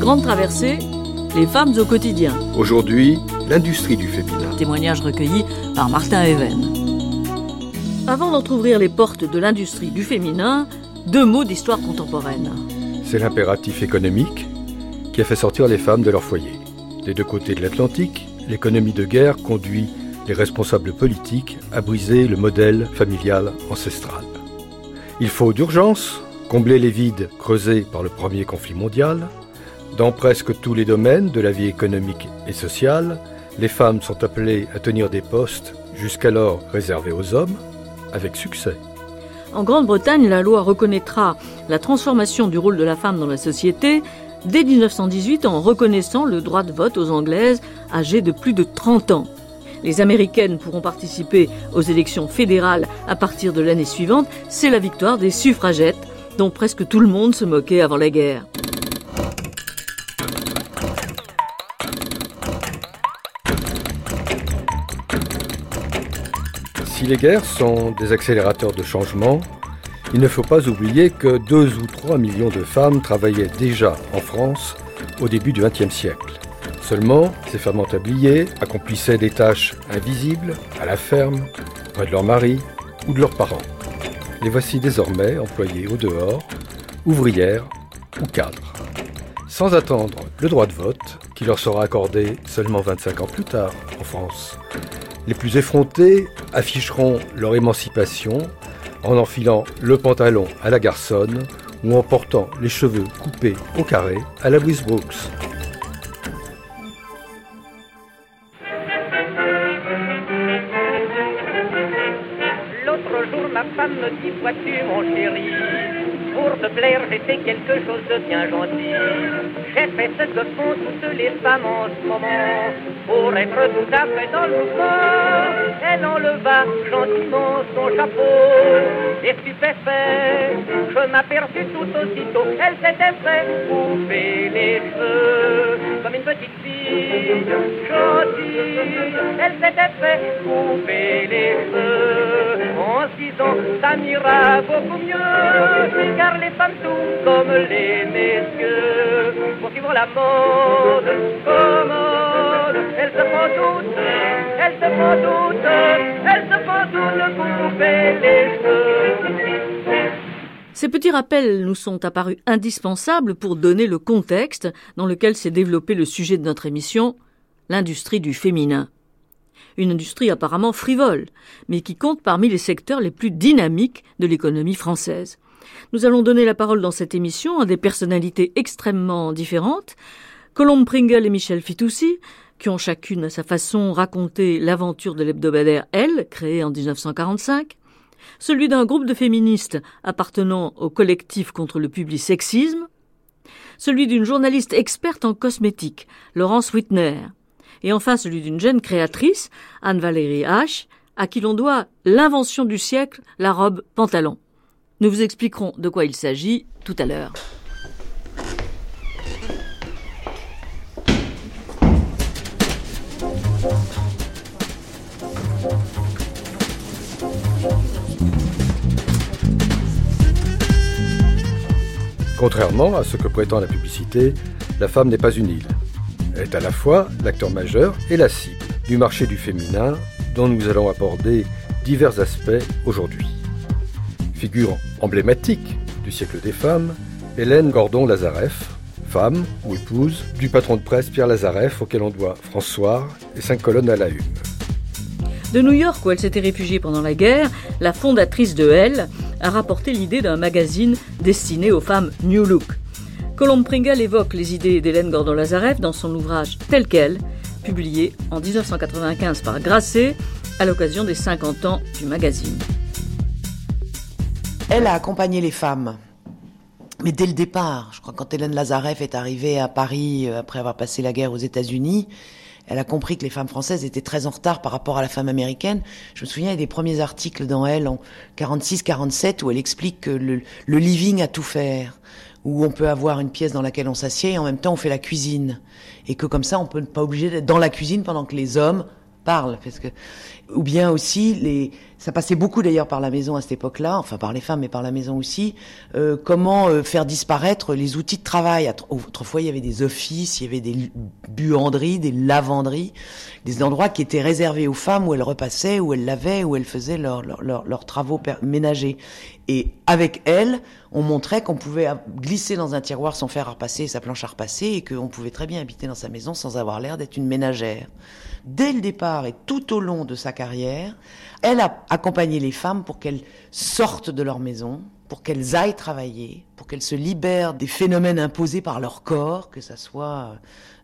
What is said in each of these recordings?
grandes traversées, les femmes au quotidien. Aujourd'hui, l'industrie du féminin. Témoignage recueilli par Martin Even. Avant d'entr'ouvrir les portes de l'industrie du féminin, deux mots d'histoire contemporaine. C'est l'impératif économique qui a fait sortir les femmes de leur foyer. Des deux côtés de l'Atlantique, l'économie de guerre conduit les responsables politiques à briser le modèle familial ancestral. Il faut d'urgence combler les vides creusés par le premier conflit mondial, dans presque tous les domaines de la vie économique et sociale, les femmes sont appelées à tenir des postes jusqu'alors réservés aux hommes, avec succès. En Grande-Bretagne, la loi reconnaîtra la transformation du rôle de la femme dans la société dès 1918 en reconnaissant le droit de vote aux Anglaises âgées de plus de 30 ans. Les Américaines pourront participer aux élections fédérales à partir de l'année suivante. C'est la victoire des suffragettes dont presque tout le monde se moquait avant la guerre. Si les guerres sont des accélérateurs de changement, il ne faut pas oublier que 2 ou 3 millions de femmes travaillaient déjà en France au début du XXe siècle. Seulement, ces femmes entabliées accomplissaient des tâches invisibles à la ferme, près de leur mari ou de leurs parents. Les voici désormais employées au dehors, ouvrières ou cadres. Sans attendre le droit de vote, qui leur sera accordé seulement 25 ans plus tard en France. Les plus effrontés afficheront leur émancipation en enfilant le pantalon à la garçonne ou en portant les cheveux coupés au carré à la Louise Brooks. L'autre jour, ma femme me dit te plaire, j'ai fait quelque chose de bien gentil. J'ai fait ce que font toutes les femmes en ce moment. Pour être tout à fait dans le mouvement, elle enleva gentiment son chapeau. Et stupéfait, je m'aperçus tout aussitôt, elle s'était fait couper les cheveux comme une petite fille gentille. Elle s'était fait couper les cheveux disant ça m'ira beaucoup mieux, car les femmes sont comme les messieurs. Pour suivre la mode commode, elle se prend toute, elle se prend toute, elle se prend toute couper les cheveux. Ces petits rappels nous sont apparus indispensables pour donner le contexte dans lequel s'est développé le sujet de notre émission, l'industrie du féminin. Une industrie apparemment frivole, mais qui compte parmi les secteurs les plus dynamiques de l'économie française. Nous allons donner la parole dans cette émission à des personnalités extrêmement différentes, Colombe Pringle et Michel Fitoussi, qui ont chacune à sa façon raconté l'aventure de l'hebdomadaire Elle, créé en 1945, celui d'un groupe de féministes appartenant au collectif contre le public sexisme, celui d'une journaliste experte en cosmétique, Laurence Whitner, et enfin celui d'une jeune créatrice, Anne-Valérie H., à qui l'on doit l'invention du siècle, la robe pantalon. Nous vous expliquerons de quoi il s'agit tout à l'heure. Contrairement à ce que prétend la publicité, la femme n'est pas une île. Est à la fois l'acteur majeur et la cible du marché du féminin dont nous allons aborder divers aspects aujourd'hui. Figure emblématique du siècle des femmes, Hélène Gordon-Lazareff, femme ou épouse du patron de presse Pierre Lazareff auquel on doit François et cinq colonnes à la une. De New York, où elle s'était réfugiée pendant la guerre, la fondatrice de Elle a rapporté l'idée d'un magazine destiné aux femmes New Look. Colombe Pringle évoque les idées d'Hélène Gordon-Lazareff dans son ouvrage Tel quel, publié en 1995 par Grasset à l'occasion des 50 ans du magazine. Elle a accompagné les femmes Mais dès le départ, je crois quand Hélène Lazareff est arrivée à Paris euh, après avoir passé la guerre aux États-Unis, elle a compris que les femmes françaises étaient très en retard par rapport à la femme américaine. Je me souviens, des premiers articles dans Elle en 46-47 où elle explique que le, le living a tout faire où on peut avoir une pièce dans laquelle on s'assied et en même temps on fait la cuisine. Et que comme ça, on peut pas obligé d'être dans la cuisine pendant que les hommes parlent. Parce que, ou bien aussi, les, ça passait beaucoup d'ailleurs par la maison à cette époque-là, enfin par les femmes mais par la maison aussi, euh, comment euh, faire disparaître les outils de travail. Autrefois, il y avait des offices, il y avait des buanderies, des lavanderies, des endroits qui étaient réservés aux femmes où elles repassaient, où elles lavaient, où elles faisaient leurs leurs travaux ménagers. Et avec elles, on montrait qu'on pouvait glisser dans un tiroir son fer à repasser, sa planche à repasser, et qu'on pouvait très bien habiter dans sa maison sans avoir l'air d'être une ménagère. Dès le départ et tout au long de sa carrière, elle a accompagné les femmes pour qu'elles sortent de leur maison, pour qu'elles aillent travailler, pour qu'elles se libèrent des phénomènes imposés par leur corps, que ça soit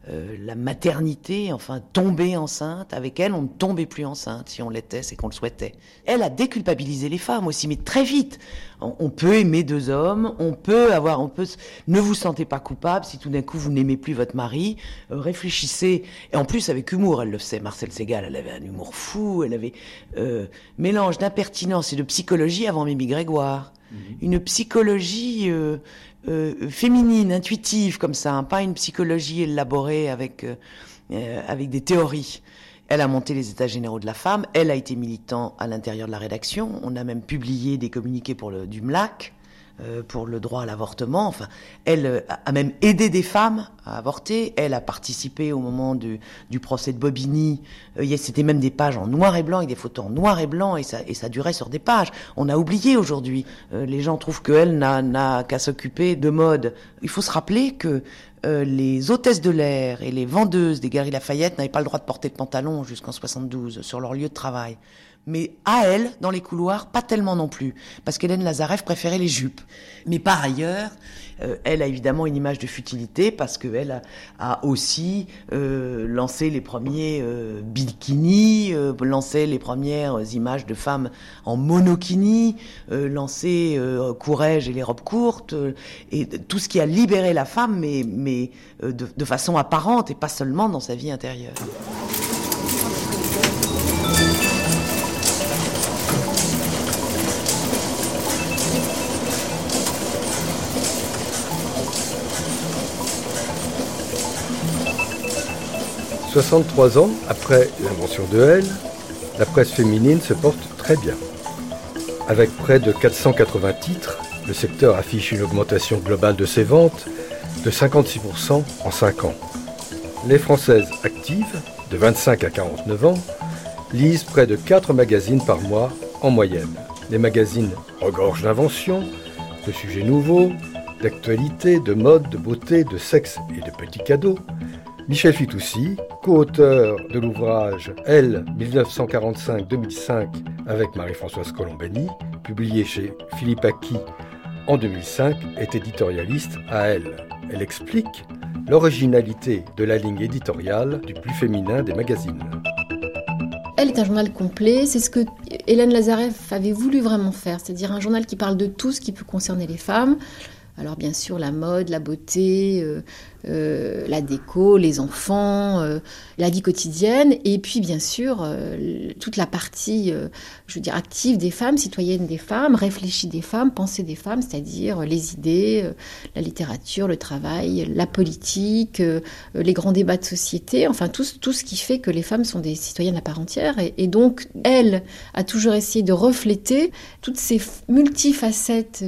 euh, la maternité, enfin tomber enceinte. Avec elle, on ne tombait plus enceinte. Si on l'était, c'est qu'on le souhaitait. Elle a déculpabilisé les femmes aussi, mais très vite. On, peut aimer deux hommes, on peut avoir, on peut. Ne vous sentez pas coupable si tout d'un coup vous n'aimez plus votre mari. Euh, réfléchissez. Et en plus avec humour, elle le sait. Marcel Segal, elle avait un humour fou. Elle avait euh, mélange d'impertinence et de psychologie avant Mimi Grégoire. Mhm. Une psychologie euh, féminine, intuitive comme ça, hein, pas une psychologie élaborée avec euh, euh, avec des théories. Elle a monté les États généraux de la femme. Elle a été militant à l'intérieur de la rédaction. On a même publié des communiqués pour le du MLAC. Euh, pour le droit à l'avortement. Enfin, elle euh, a même aidé des femmes à avorter. Elle a participé au moment du, du procès de Bobigny. Euh, C'était même des pages en noir et blanc, avec des photos en noir et blanc, et ça, et ça durait sur des pages. On a oublié aujourd'hui. Les gens trouvent qu'elle n'a qu'à s'occuper de mode. Il faut se rappeler que les hôtesses de l'air et les vendeuses des Galeries Lafayette n'avaient pas le droit de porter de pantalon jusqu'en 72 sur leur lieu de travail mais à elle, dans les couloirs, pas tellement non plus, parce qu'Hélène Lazareff préférait les jupes. Mais par ailleurs, euh, elle a évidemment une image de futilité, parce qu'elle a, aussi euh, lancé les premiers euh, bikinis, euh, lancé les premières images de femmes en monokini, euh, lancé courage et les robes courtes, et tout ce qui a libéré la femme, mais, mais de, de façon apparente et pas seulement dans sa vie intérieure. 63 ans après l'invention de L, la presse féminine se porte très bien. Avec près de 480 titres, le secteur affiche une augmentation globale de ses ventes de 56% en 5 ans. Les Françaises actives, de 25 à 49 ans, lisent près de 4 magazines par mois en moyenne. Les magazines regorgent d'inventions, de sujets nouveaux, d'actualité, de mode, de beauté, de sexe et de petits cadeaux, Michel Fitoussi, co-auteur de l'ouvrage Elle 1945-2005 avec Marie-Françoise Colombani, publié chez Philippe Aki en 2005, est éditorialiste à Elle. Elle explique l'originalité de la ligne éditoriale du plus féminin des magazines. Elle est un journal complet, c'est ce que Hélène Lazareff avait voulu vraiment faire, c'est-à-dire un journal qui parle de tout ce qui peut concerner les femmes, alors bien sûr la mode, la beauté, euh, euh, la déco, les enfants, euh, la vie quotidienne, et puis bien sûr toute la partie, je veux dire, active des femmes, citoyennes des femmes, réfléchie des femmes, pensée des femmes, c'est-à-dire les idées, la littérature, le travail, la politique, les grands débats de société, enfin tout, ce qui fait que les femmes sont des citoyennes à part entière. Et donc, elle a toujours essayé de refléter toutes ces multifacettes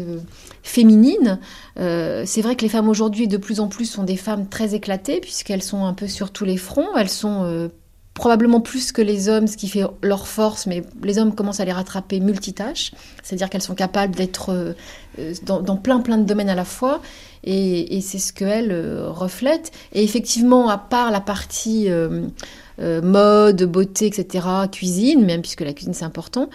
féminines. c'est vrai que les femmes aujourd'hui, de plus en plus, sont des femmes très éclatées, puisqu'elles sont un peu sur tous les fronts. Elles sont euh, probablement plus que les hommes, ce qui fait leur force, mais les hommes commencent à les rattraper multitâches, c'est-à-dire qu'elles sont capables d'être euh, euh, dans, plein plein de domaines à la fois, et, c'est ce qu'elles reflètent. Et effectivement, à part la partie mode, beauté, etc., cuisine, même puisque la cuisine c'est important,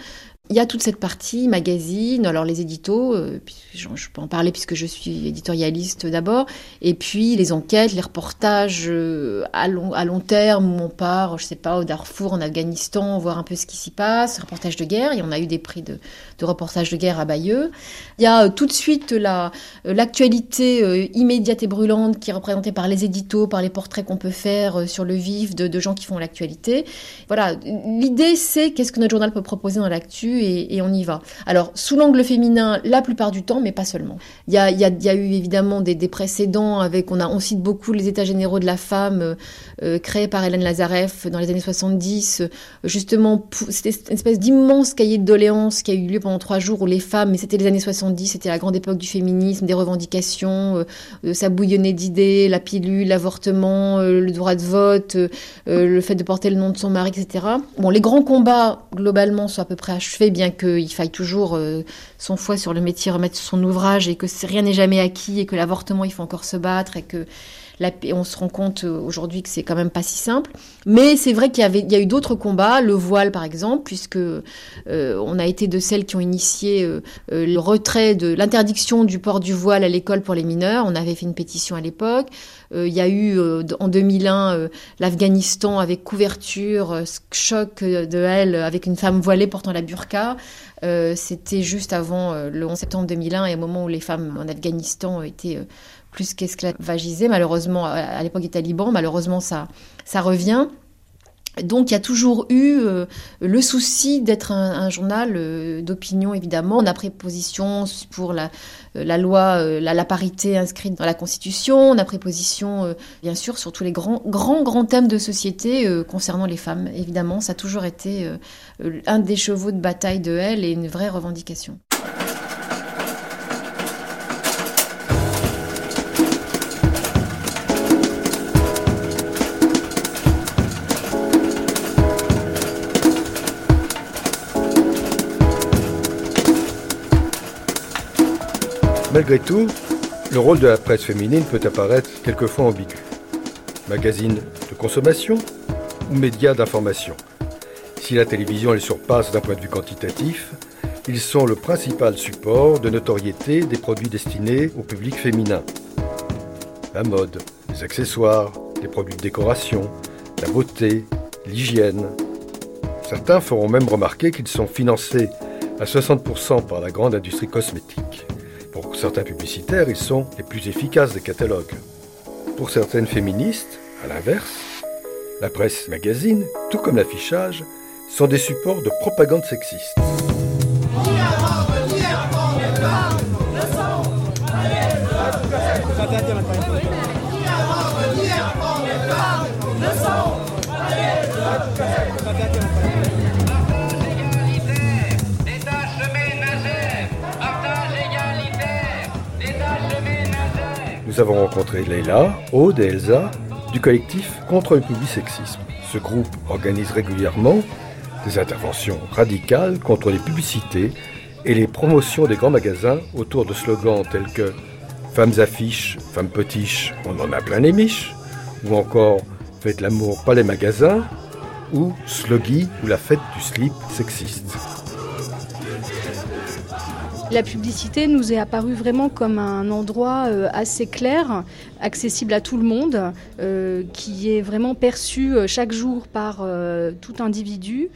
Il y a toute cette partie magazine, alors les éditos, euh, je, peux en parler puisque je suis éditorialiste d'abord, et puis les enquêtes, les reportages euh, à, long, terme où on part, je sais pas, au Darfour, en Afghanistan, voir un peu ce qui s'y passe, reportages de guerre, et on a eu des prix de, de reportage de guerre à Bayeux. Il y a euh, tout de suite la l'actualité immédiate et brûlante qui est représentée par les éditos, par les portraits qu'on peut faire sur le vif de, de gens qui font l'actualité. Voilà, l'idée c'est qu'est-ce que notre journal peut proposer dans l'actu et, on y va. Alors, sous l'angle féminin, la plupart du temps, mais pas seulement. Il y a, eu évidemment des, précédents avec, on, cite beaucoup les états généraux de la femme euh, euh, créés par Hélène Lazareff dans les années 70. justement, c'était une espèce d'immense cahier de doléances qui a eu lieu pendant trois jours où les femmes, mais c'était les années 70, c'était la grande époque du féminisme, des revendications, euh, ça bouillonnait d'idées, la pilule, l'avortement, le droit de vote, le fait de porter le nom de son mari, etc. Bon, les grands combats, globalement, sont à peu près achevés bien qu'il faille toujours euh, son foi sur le métier remettre son ouvrage et que rien n'est jamais acquis et que l'avortement, il faut encore se battre et que on se rend compte euh, aujourd'hui que c'est quand même pas si simple. Mais c'est vrai qu'il y, a eu d'autres combats, le voile par exemple, puisque euh, on a été de celles qui ont initié le retrait de l'interdiction du port du voile à l'école pour les mineurs. On avait fait une pétition à l'époque. il y a eu en 2001 l'Afghanistan avec couverture, choc de elle avec une femme voilée portant la burqa. Euh, c'était juste avant euh, le 11 septembre 2001 et au moment où les femmes en Afghanistan étaient euh, plus qu'esclavagisées, malheureusement, à l'époque des talibans, malheureusement ça, ça revient. Donc il y a toujours eu le souci d'être un, journal d'opinion, évidemment. On a pris position pour la, la loi, la, la, parité inscrite dans la Constitution. On a pris position, bien sûr, sur tous les grands, grands, grands thèmes de société concernant les femmes. Évidemment, ça a toujours été euh, un des chevaux de bataille de elle et une vraie revendication. Malgré tout, le rôle de la presse féminine peut apparaître quelquefois ambigu. Magazine de consommation ou média d'information si la télévision les surpasse d'un point de vue quantitatif, ils sont le principal support de notoriété des produits destinés au public féminin. La mode, les accessoires, les produits de décoration, la beauté, l'hygiène. Certains feront même remarquer qu'ils sont financés à 60% par la grande industrie cosmétique. Pour certains publicitaires, ils sont les plus efficaces des catalogues. Pour certaines féministes, à l'inverse, la presse magazine, tout comme l'affichage, sont des supports de propagande sexiste. Nous avons rencontré Leila, Aude et Elsa du collectif Contre le public sexisme. Ce groupe organise régulièrement des interventions radicales contre les publicités et les promotions des grands magasins autour de slogans tels que Femmes affiches, femmes potiches, on en a plein les miches, ou encore Faites l'amour, pas les magasins, ou Sloggy ou la fête du slip sexiste. La publicité nous est apparue vraiment comme un endroit euh, assez clair, accessible à tout le monde, euh, qui est vraiment perçu euh, chaque jour par tout individu.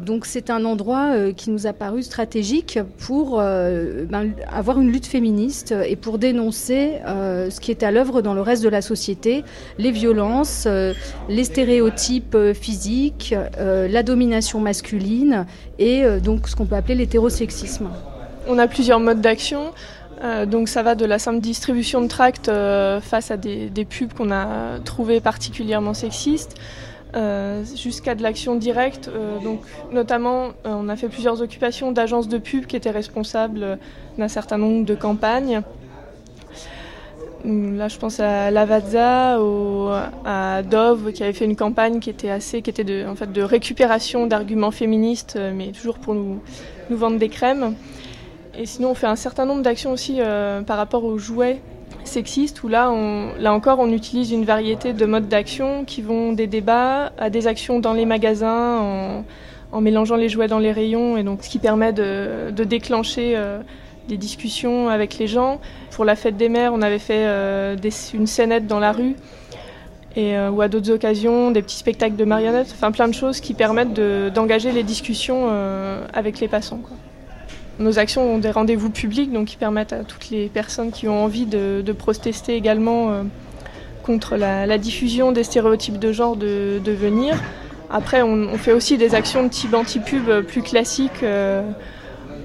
donc c'est un endroit qui nous a paru stratégique pour ben, avoir une lutte féministe et pour dénoncer ce qui est à l'œuvre dans le reste de la société, les violences, les stéréotypes physiques, la domination masculine et donc ce qu'on peut appeler l'hétérosexisme. On a plusieurs modes d'action. Euh, donc ça va de la simple distribution de tracts euh, face à des, pubs qu'on a trouvées particulièrement sexistes, euh, jusqu'à de l'action directe. donc notamment, on a fait plusieurs occupations d'agences de pub qui étaient responsables d'un certain nombre de campagnes. Là, je pense à Lavazza ou à Dove qui avait fait une campagne qui était assez, qui était de, en fait, de récupération d'arguments féministes, mais toujours pour nous vendre des crèmes. Et sinon, on fait un certain nombre d'actions aussi euh, par rapport aux jouets sexistes, où là, là encore, on utilise une variété de modes d'action qui vont des débats à des actions dans les magasins, en, mélangeant les jouets dans les rayons, et donc ce qui permet de, déclencher des discussions avec les gens. Pour la fête des mères, on avait fait une scénette dans la rue et, ou à d'autres occasions, des petits spectacles de marionnettes, enfin plein de choses qui permettent d'engager les discussions avec les passants. Nos actions ont des rendez-vous publics, donc qui permettent à toutes les personnes qui ont envie de, protester également euh, contre la, diffusion des stéréotypes de genre de, venir. Après, on, fait aussi des actions de type anti-pub plus classiques, euh,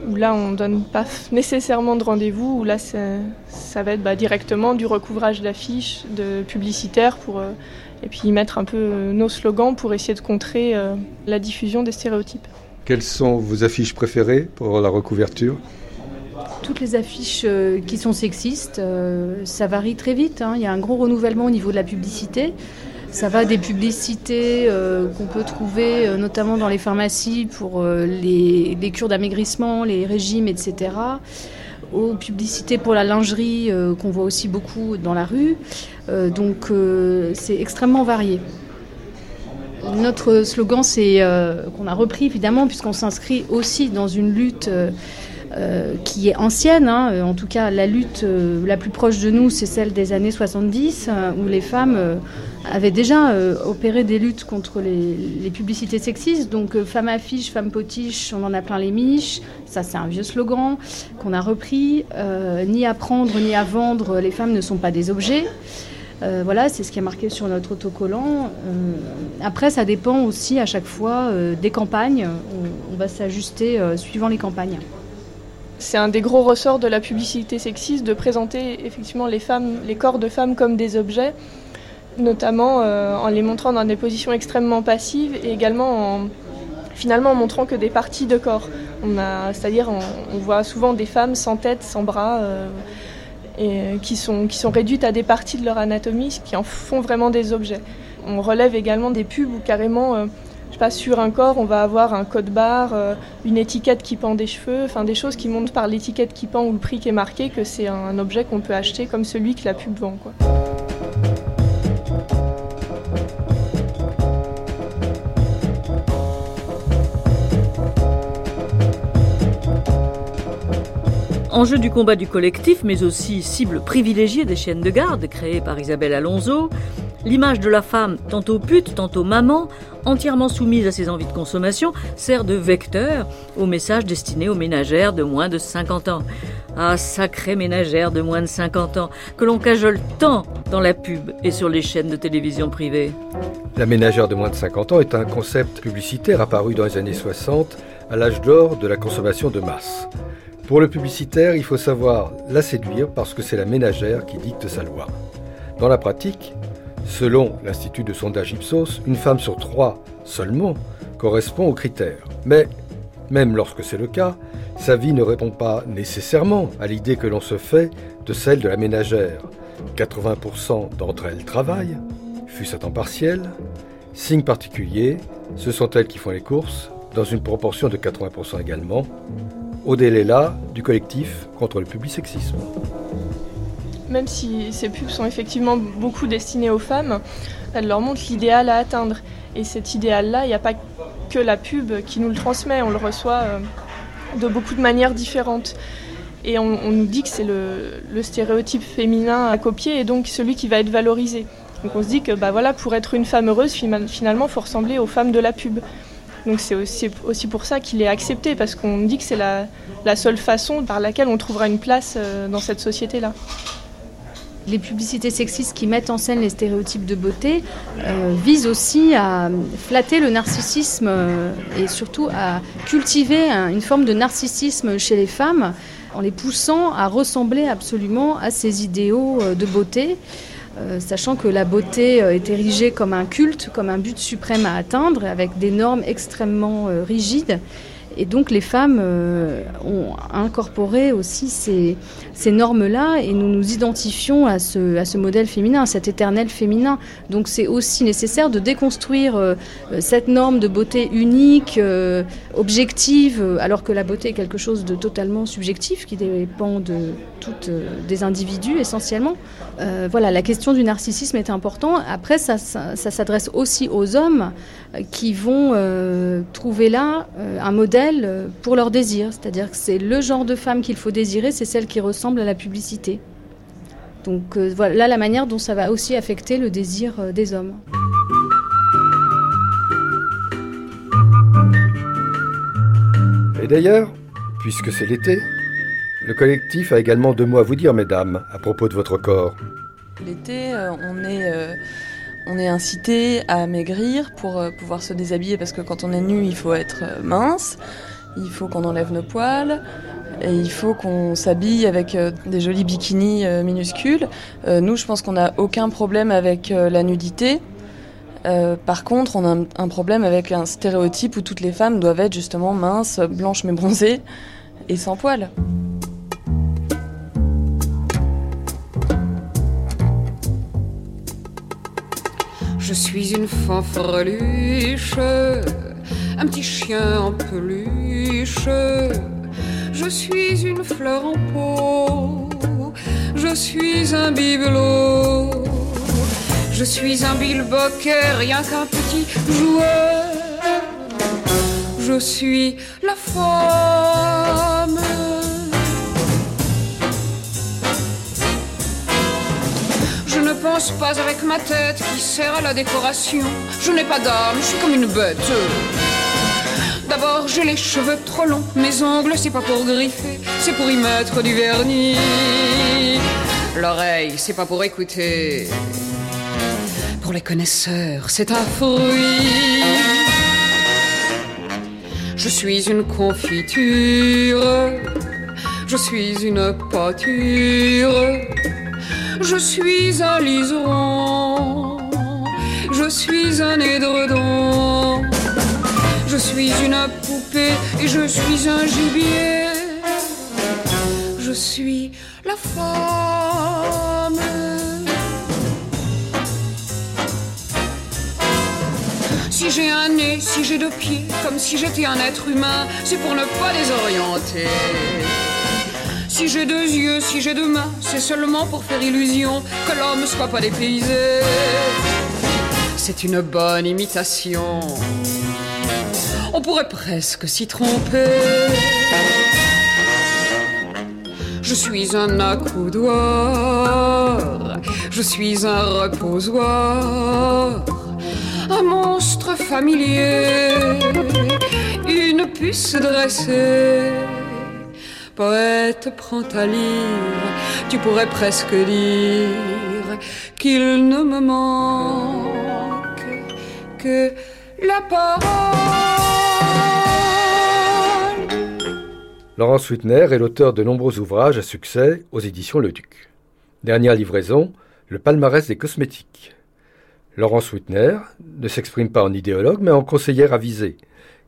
où là, on ne donne pas nécessairement de rendez-vous, où là, ça, va être bah, directement du recouvrage d'affiches, de publicitaires, pour, euh, et puis mettre un peu nos slogans pour essayer de contrer la diffusion des stéréotypes. Quelles sont vos affiches préférées pour la recouverture? Toutes les affiches euh, qui sont sexistes, euh, ça varie très vite. Hein. Il y a un gros renouvellement au niveau de la publicité. Ça va des publicités euh, qu'on peut trouver notamment dans les pharmacies pour les, les, cures d'amaigrissement, les régimes, etc. Aux publicités pour la lingerie qu'on voit aussi beaucoup dans la rue. donc c'est extrêmement varié. Notre slogan, c'est euh, qu'on a repris évidemment, puisqu'on s'inscrit aussi dans une lutte euh, euh, qui est ancienne. Hein. En tout cas, la lutte la plus proche de nous, c'est celle des années 70, où les femmes avaient déjà opéré des luttes contre les, publicités sexistes. Donc, femme affiche, femme potiche, on en a plein les miches. Ça, c'est un vieux slogan qu'on a repris. ni à prendre, ni à vendre, les femmes ne sont pas des objets. Euh, voilà, c'est ce qui est marqué sur notre autocollant. Euh, après, ça dépend aussi à chaque fois euh, des campagnes. On, va s'ajuster suivant les campagnes. C'est un des gros ressorts de la publicité sexiste de présenter effectivement les femmes, les corps de femmes comme des objets, notamment en les montrant dans des positions extrêmement passives et également en finalement en montrant que des parties de corps. c'est-à-dire on, voit souvent des femmes sans tête, sans bras et euh, qui sont, qui sont réduites à des parties de leur anatomie, qui en font vraiment des objets. On relève également des pubs où carrément, euh, je sais pas, sur un corps, on va avoir un code barre, euh, une étiquette qui pend des cheveux, enfin des choses qui montrent par l'étiquette qui pend ou le prix qui est marqué que c'est un objet qu'on peut acheter comme celui que la pub vend. Quoi. Enjeu du combat du collectif, mais aussi cible privilégiée des chaînes de garde créées par Isabelle Alonso, l'image de la femme, tantôt pute, tantôt maman, entièrement soumise à ses envies de consommation, sert de vecteur au message destiné aux ménagères de moins de 50 ans. Ah, sacrée ménagère de moins de 50 ans, que l'on cajole tant dans la pub et sur les chaînes de télévision privées. La ménagère de moins de 50 ans est un concept publicitaire apparu dans les années 60, à l'âge d'or de la consommation de masse. Pour le publicitaire, il faut savoir la séduire parce que c'est la ménagère qui dicte sa loi. Dans la pratique, selon l'Institut de sondage Ipsos, une femme sur trois seulement correspond aux critères. Mais, même lorsque c'est le cas, sa vie ne répond pas nécessairement à l'idée que l'on se fait de celle de la ménagère. 80% d'entre elles travaillent, fût-ce à temps partiel. Signe particulier, ce sont elles qui font les courses, dans une proportion de 80% également est là du collectif contre le public sexisme. Même si ces pubs sont effectivement beaucoup destinées aux femmes, elles leur montrent l'idéal à atteindre. Et cet idéal-là, il n'y a pas que la pub qui nous le transmet, on le reçoit euh, de beaucoup de manières différentes. Et on, nous dit que c'est le, stéréotype féminin à copier et donc celui qui va être valorisé. Donc on se dit que bah voilà, pour être une femme heureuse, finalement, il faut ressembler aux femmes de la pub. Donc c'est aussi, pour ça qu'il est accepté, parce qu'on dit que c'est la, seule façon par laquelle on trouvera une place euh, dans cette société-là. Les publicités sexistes qui mettent en scène les stéréotypes de beauté euh, visent aussi à flatter le narcissisme euh, et surtout à cultiver une forme de narcissisme chez les femmes en les poussant à ressembler absolument à ces idéaux de beauté. Euh, sachant que la beauté euh, est érigée comme un culte, comme un but suprême à atteindre, avec des normes extrêmement euh, rigides. Et donc les femmes euh, ont incorporé aussi ces, normes-là et nous nous identifions à ce, modèle féminin, à cet éternel féminin. Donc c'est aussi nécessaire de déconstruire euh, cette norme de beauté unique, euh, objective, alors que la beauté est quelque chose de totalement subjectif qui dépend de toutes des individus essentiellement. voilà, la question du narcissisme est importante. Après, ça s'adresse aussi aux hommes qui vont trouver là un modèle pour leur désir. C'est-à-dire que c'est le genre de femme qu'il faut désirer, c'est celle qui ressemble à la publicité. Donc euh, voilà la manière dont ça va aussi affecter le désir euh, des hommes. Et d'ailleurs, puisque c'est l'été, le collectif a également deux mots à vous dire, mesdames, à propos de votre corps. L'été, euh, on est on est incité à maigrir pour pouvoir se déshabiller parce que quand on est nu, il faut être mince, il faut qu'on enlève nos poils, et il faut qu'on s'habille avec euh, des jolis bikinis euh, minuscules. Euh, nous, je pense qu'on n'a aucun problème avec la nudité. par contre, on a un, problème avec un stéréotype où toutes les femmes doivent être justement minces, blanches mais bronzées et sans poils. Je suis une fanfreluche, un petit chien en peluche je suis une fleur en pot, je suis un bibelot, je suis un bilboquet, rien qu'un petit joueur. Je suis la femme. Pense pas avec ma tête qui sert à la décoration. Je n'ai pas d'âme, je suis comme une bête. D'abord, j'ai les cheveux trop longs, mes ongles, c'est pas pour griffer, c'est pour y mettre du vernis. L'oreille, c'est pas pour écouter. Pour les connaisseurs, c'est un fruit. Je suis une confiture, je suis une pâture, je suis un liseron, je suis un édredon. Je suis une poupée et je suis un gibier. Je suis la femme. Si j'ai un nez, si j'ai deux pieds, comme si j'étais un être humain, c'est pour ne pas désorienter. Si j'ai deux yeux, si j'ai deux mains, c'est seulement pour faire illusion que l'homme soit pas dépaysé. C'est une bonne imitation on pourrait presque s'y tromper. Je suis un accoudoir, je suis un reposoir, un monstre familier, une puce dressée. Poète, prends ta lyre, tu pourrais presque dire qu'il ne me manque que la parole. Laurence Whitner est l'auteur de nombreux ouvrages à succès aux éditions Le Duc. Dernière livraison, le palmarès des cosmétiques. Laurence Whitner ne s'exprime pas en idéologue mais en conseillère avisée.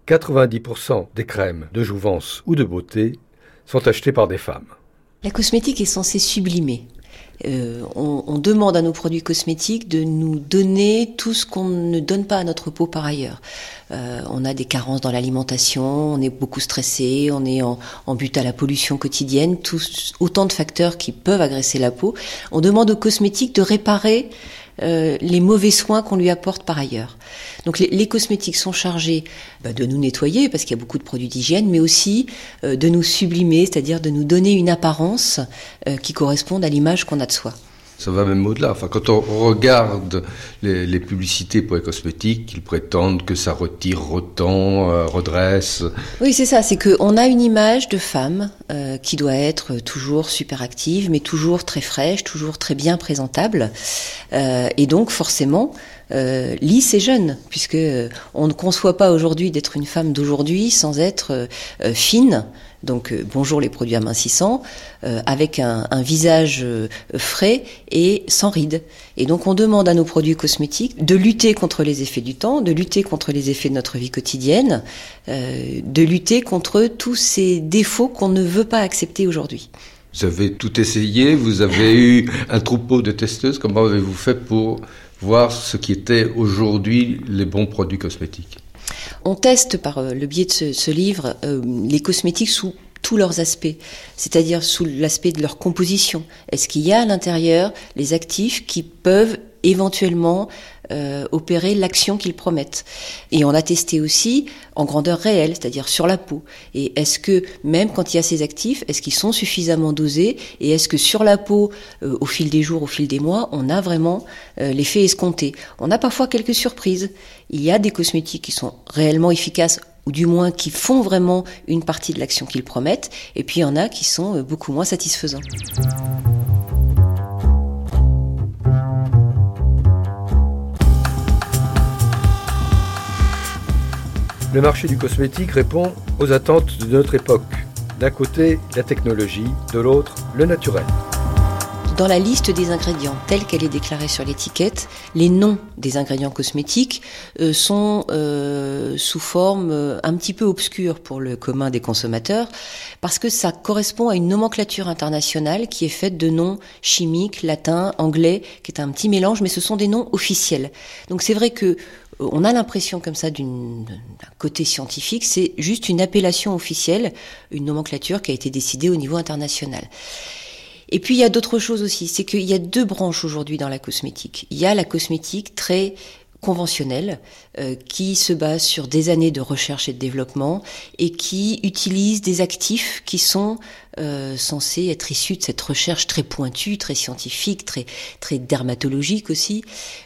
90% des crèmes de jouvence ou de beauté sont achetées par des femmes. La cosmétique est censée sublimer. Euh, on, demande à nos produits cosmétiques de nous donner tout ce qu'on ne donne pas à notre peau par ailleurs. Euh, on a des carences dans l'alimentation, on est beaucoup stressé, on est en, en but à la pollution quotidienne, tous, autant de facteurs qui peuvent agresser la peau. On demande aux cosmétiques de réparer euh, les mauvais soins qu'on lui apporte par ailleurs. Donc les, cosmétiques sont chargés bah, de nous nettoyer parce qu'il y a beaucoup de produits d'hygiène, mais aussi euh, de nous sublimer, c'est-à-dire de nous donner une apparence euh, qui corresponde à l'image qu'on a de soi. Ça va même au-delà. Enfin, quand on regarde les, publicités pour les cosmétiques, ils prétendent que ça retire, retend, redresse. Oui, c'est ça. C'est qu'on a une image de femme euh, qui doit être toujours super active, mais toujours très fraîche, toujours très bien présentable. Euh, et donc forcément, euh, lisse et jeune, puisque euh, on ne conçoit pas aujourd'hui d'être une femme d'aujourd'hui sans être euh, fine. Donc bonjour les produits amincissants, avec un, visage frais et sans rides. Et donc on demande à nos produits cosmétiques de lutter contre les effets du temps, de lutter contre les effets de notre vie quotidienne, de lutter contre tous ces défauts qu'on ne veut pas accepter aujourd'hui. Vous avez tout essayé, vous avez eu un troupeau de testeuses, comment avez-vous fait pour voir ce qui était aujourd'hui les bons produits cosmétiques? On teste par euh, le biais de ce, livre euh, les cosmétiques sous tous leurs aspects, c'est-à-dire sous l'aspect de leur composition. Est-ce qu'il y a à l'intérieur les actifs qui peuvent éventuellement euh, opérer l'action qu'ils promettent. Et on a testé aussi en grandeur réelle, c'est-à-dire sur la peau. Et est-ce que même quand il y a ces actifs, est-ce qu'ils sont suffisamment dosés Et est-ce que sur la peau, euh, au fil des jours, au fil des mois, on a vraiment euh, l'effet escompté? On a parfois quelques surprises. Il y a des cosmétiques qui sont réellement efficaces ou du moins qui font vraiment une partie de l'action qu'ils promettent, et puis il y en a qui sont beaucoup moins satisfaisants. Le marché du cosmétique répond aux attentes de notre époque. D'un côté, la technologie, de l'autre, le naturel. Dans la liste des ingrédients telle qu'elle est déclarée sur l'étiquette, les noms des ingrédients cosmétiques euh, sont euh, sous forme euh, un petit peu obscure pour le commun des consommateurs parce que ça correspond à une nomenclature internationale qui est faite de noms chimiques, latins, anglais, qui est un petit mélange, mais ce sont des noms officiels. Donc c'est vrai que on a l'impression comme ça d'un côté scientifique, c'est juste une appellation officielle, une nomenclature qui a été décidée au niveau international. Et puis il y a d'autres choses aussi, c'est qu'il y a deux branches aujourd'hui dans la cosmétique. Il y a la cosmétique très conventionnelle euh, qui se base sur des années de recherche et de développement et qui utilise des actifs qui sont euh, censés être issus de cette recherche très pointue, très scientifique, très très dermatologique aussi.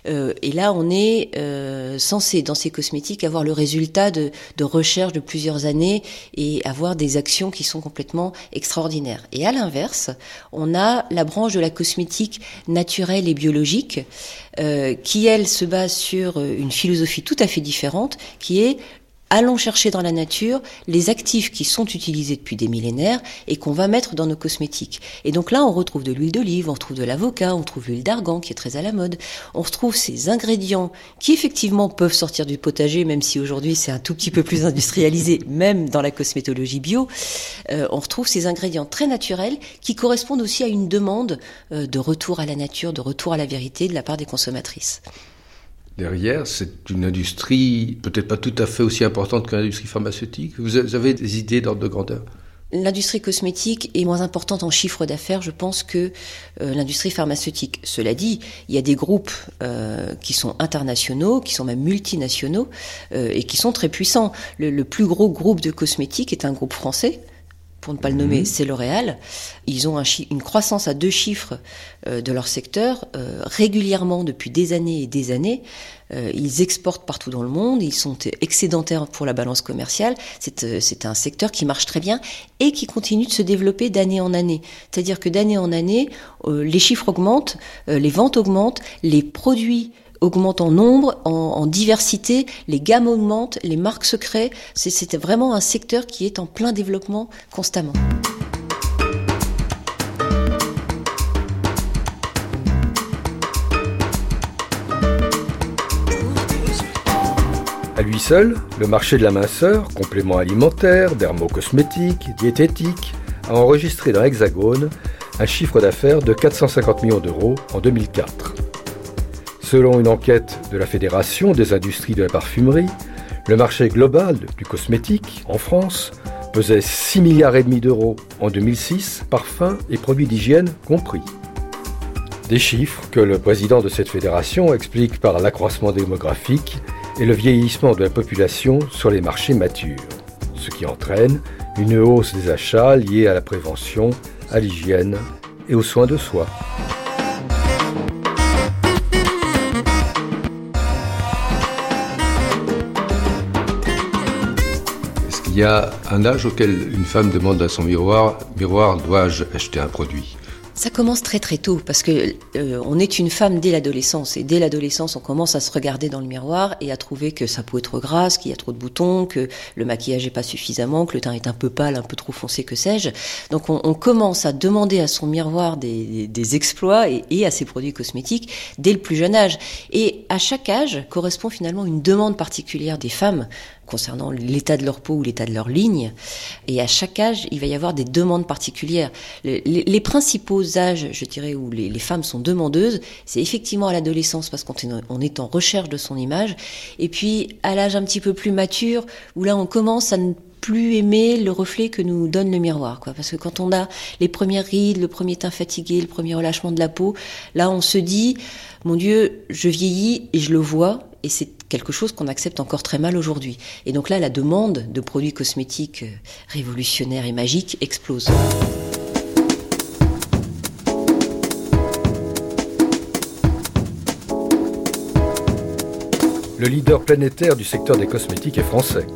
Euh, et là, on est euh, censé dans ces cosmétiques avoir le résultat de, de recherche de plusieurs années et avoir des actions qui sont complètement extraordinaires. Et à l'inverse, on a la branche de la cosmétique naturelle et biologique euh, qui elle se base sur une philosophie tout à fait différente, qui est allons chercher dans la nature les actifs qui sont utilisés depuis des millénaires et qu'on va mettre dans nos cosmétiques. Et donc là, on retrouve de l'huile d'olive, on retrouve de l'avocat, on trouve l'huile d'argan qui est très à la mode. On retrouve ces ingrédients qui effectivement peuvent sortir du potager, même si aujourd'hui c'est un tout petit peu plus industrialisé, même dans la cosmétologie bio. Euh, on retrouve ces ingrédients très naturels qui correspondent aussi à une demande euh, de retour à la nature, de retour à la vérité de la part des consommatrices derrière, c'est une industrie peut-être pas tout à fait aussi importante que l'industrie pharmaceutique. Vous avez des idées d'ordre de grandeur? L'industrie cosmétique est moins importante en chiffre d'affaires, je pense, que euh, l'industrie pharmaceutique. Cela dit, il y a des groupes euh, qui sont internationaux, qui sont même multinationaux, euh, et qui sont très puissants. Le, le, plus gros groupe de cosmétiques est un groupe français, pour ne pas le nommer, mmh. c'est L'Oréal. Ils ont un une croissance à deux chiffres euh, de leur secteur euh, régulièrement depuis des années et des années. Euh, ils exportent partout dans le monde, ils sont excédentaires pour la balance commerciale. C'est un secteur qui marche très bien et qui continue de se développer d'année en année. C'est-à-dire que d'année en année, les chiffres augmentent, les ventes augmentent, les produits augmente en nombre, en, diversité, les gammes augmentent, les marques se créent. C'est vraiment un secteur qui est en plein développement constamment. À lui seul, le marché de la minceur, complément alimentaire, dermocosmétique, diététique, a enregistré dans l'Hexagone un chiffre d'affaires de 450 millions d'euros en 2004. Selon une enquête de la Fédération des industries de la parfumerie, le marché global du cosmétique en France pesait 6 milliards d'euros en 2006, parfums et produits d'hygiène compris. Des chiffres que le président de cette fédération explique par l'accroissement démographique et le vieillissement de la population sur les marchés matures, ce qui entraîne une hausse des achats liés à la prévention, à l'hygiène et aux soins de soi. Il y a un âge auquel une femme demande à son miroir, miroir, dois-je acheter un produit? Ça commence très très tôt parce que euh, on est une femme dès l'adolescence et dès l'adolescence on commence à se regarder dans le miroir et à trouver que sa peau est trop grasse, qu'il y a trop de boutons, que le maquillage est pas suffisamment, que le teint est un peu pâle, un peu trop foncé, que sais-je. Donc on, commence à demander à son miroir des, des exploits et, à ses produits cosmétiques dès le plus jeune âge. Et à chaque âge correspond finalement une demande particulière des femmes concernant l'état de leur peau ou l'état de leur ligne. Et à chaque âge, il va y avoir des demandes particulières. Les, principaux âges, je dirais, où les, femmes sont demandeuses, c'est effectivement à l'adolescence parce qu'on est, est en recherche de son image. Et puis à l'âge un petit peu plus mature, où là on commence à ne plus aimer le reflet que nous donne le miroir, quoi. Parce que quand on a les premières rides, le premier teint fatigué, le premier relâchement de la peau, là on se dit, mon Dieu, je vieillis et je le vois, et c'est quelque chose qu'on accepte encore très mal aujourd'hui. Et donc là, la demande de produits cosmétiques euh, révolutionnaires et magiques explose. Le leader planétaire du secteur des cosmétiques est français.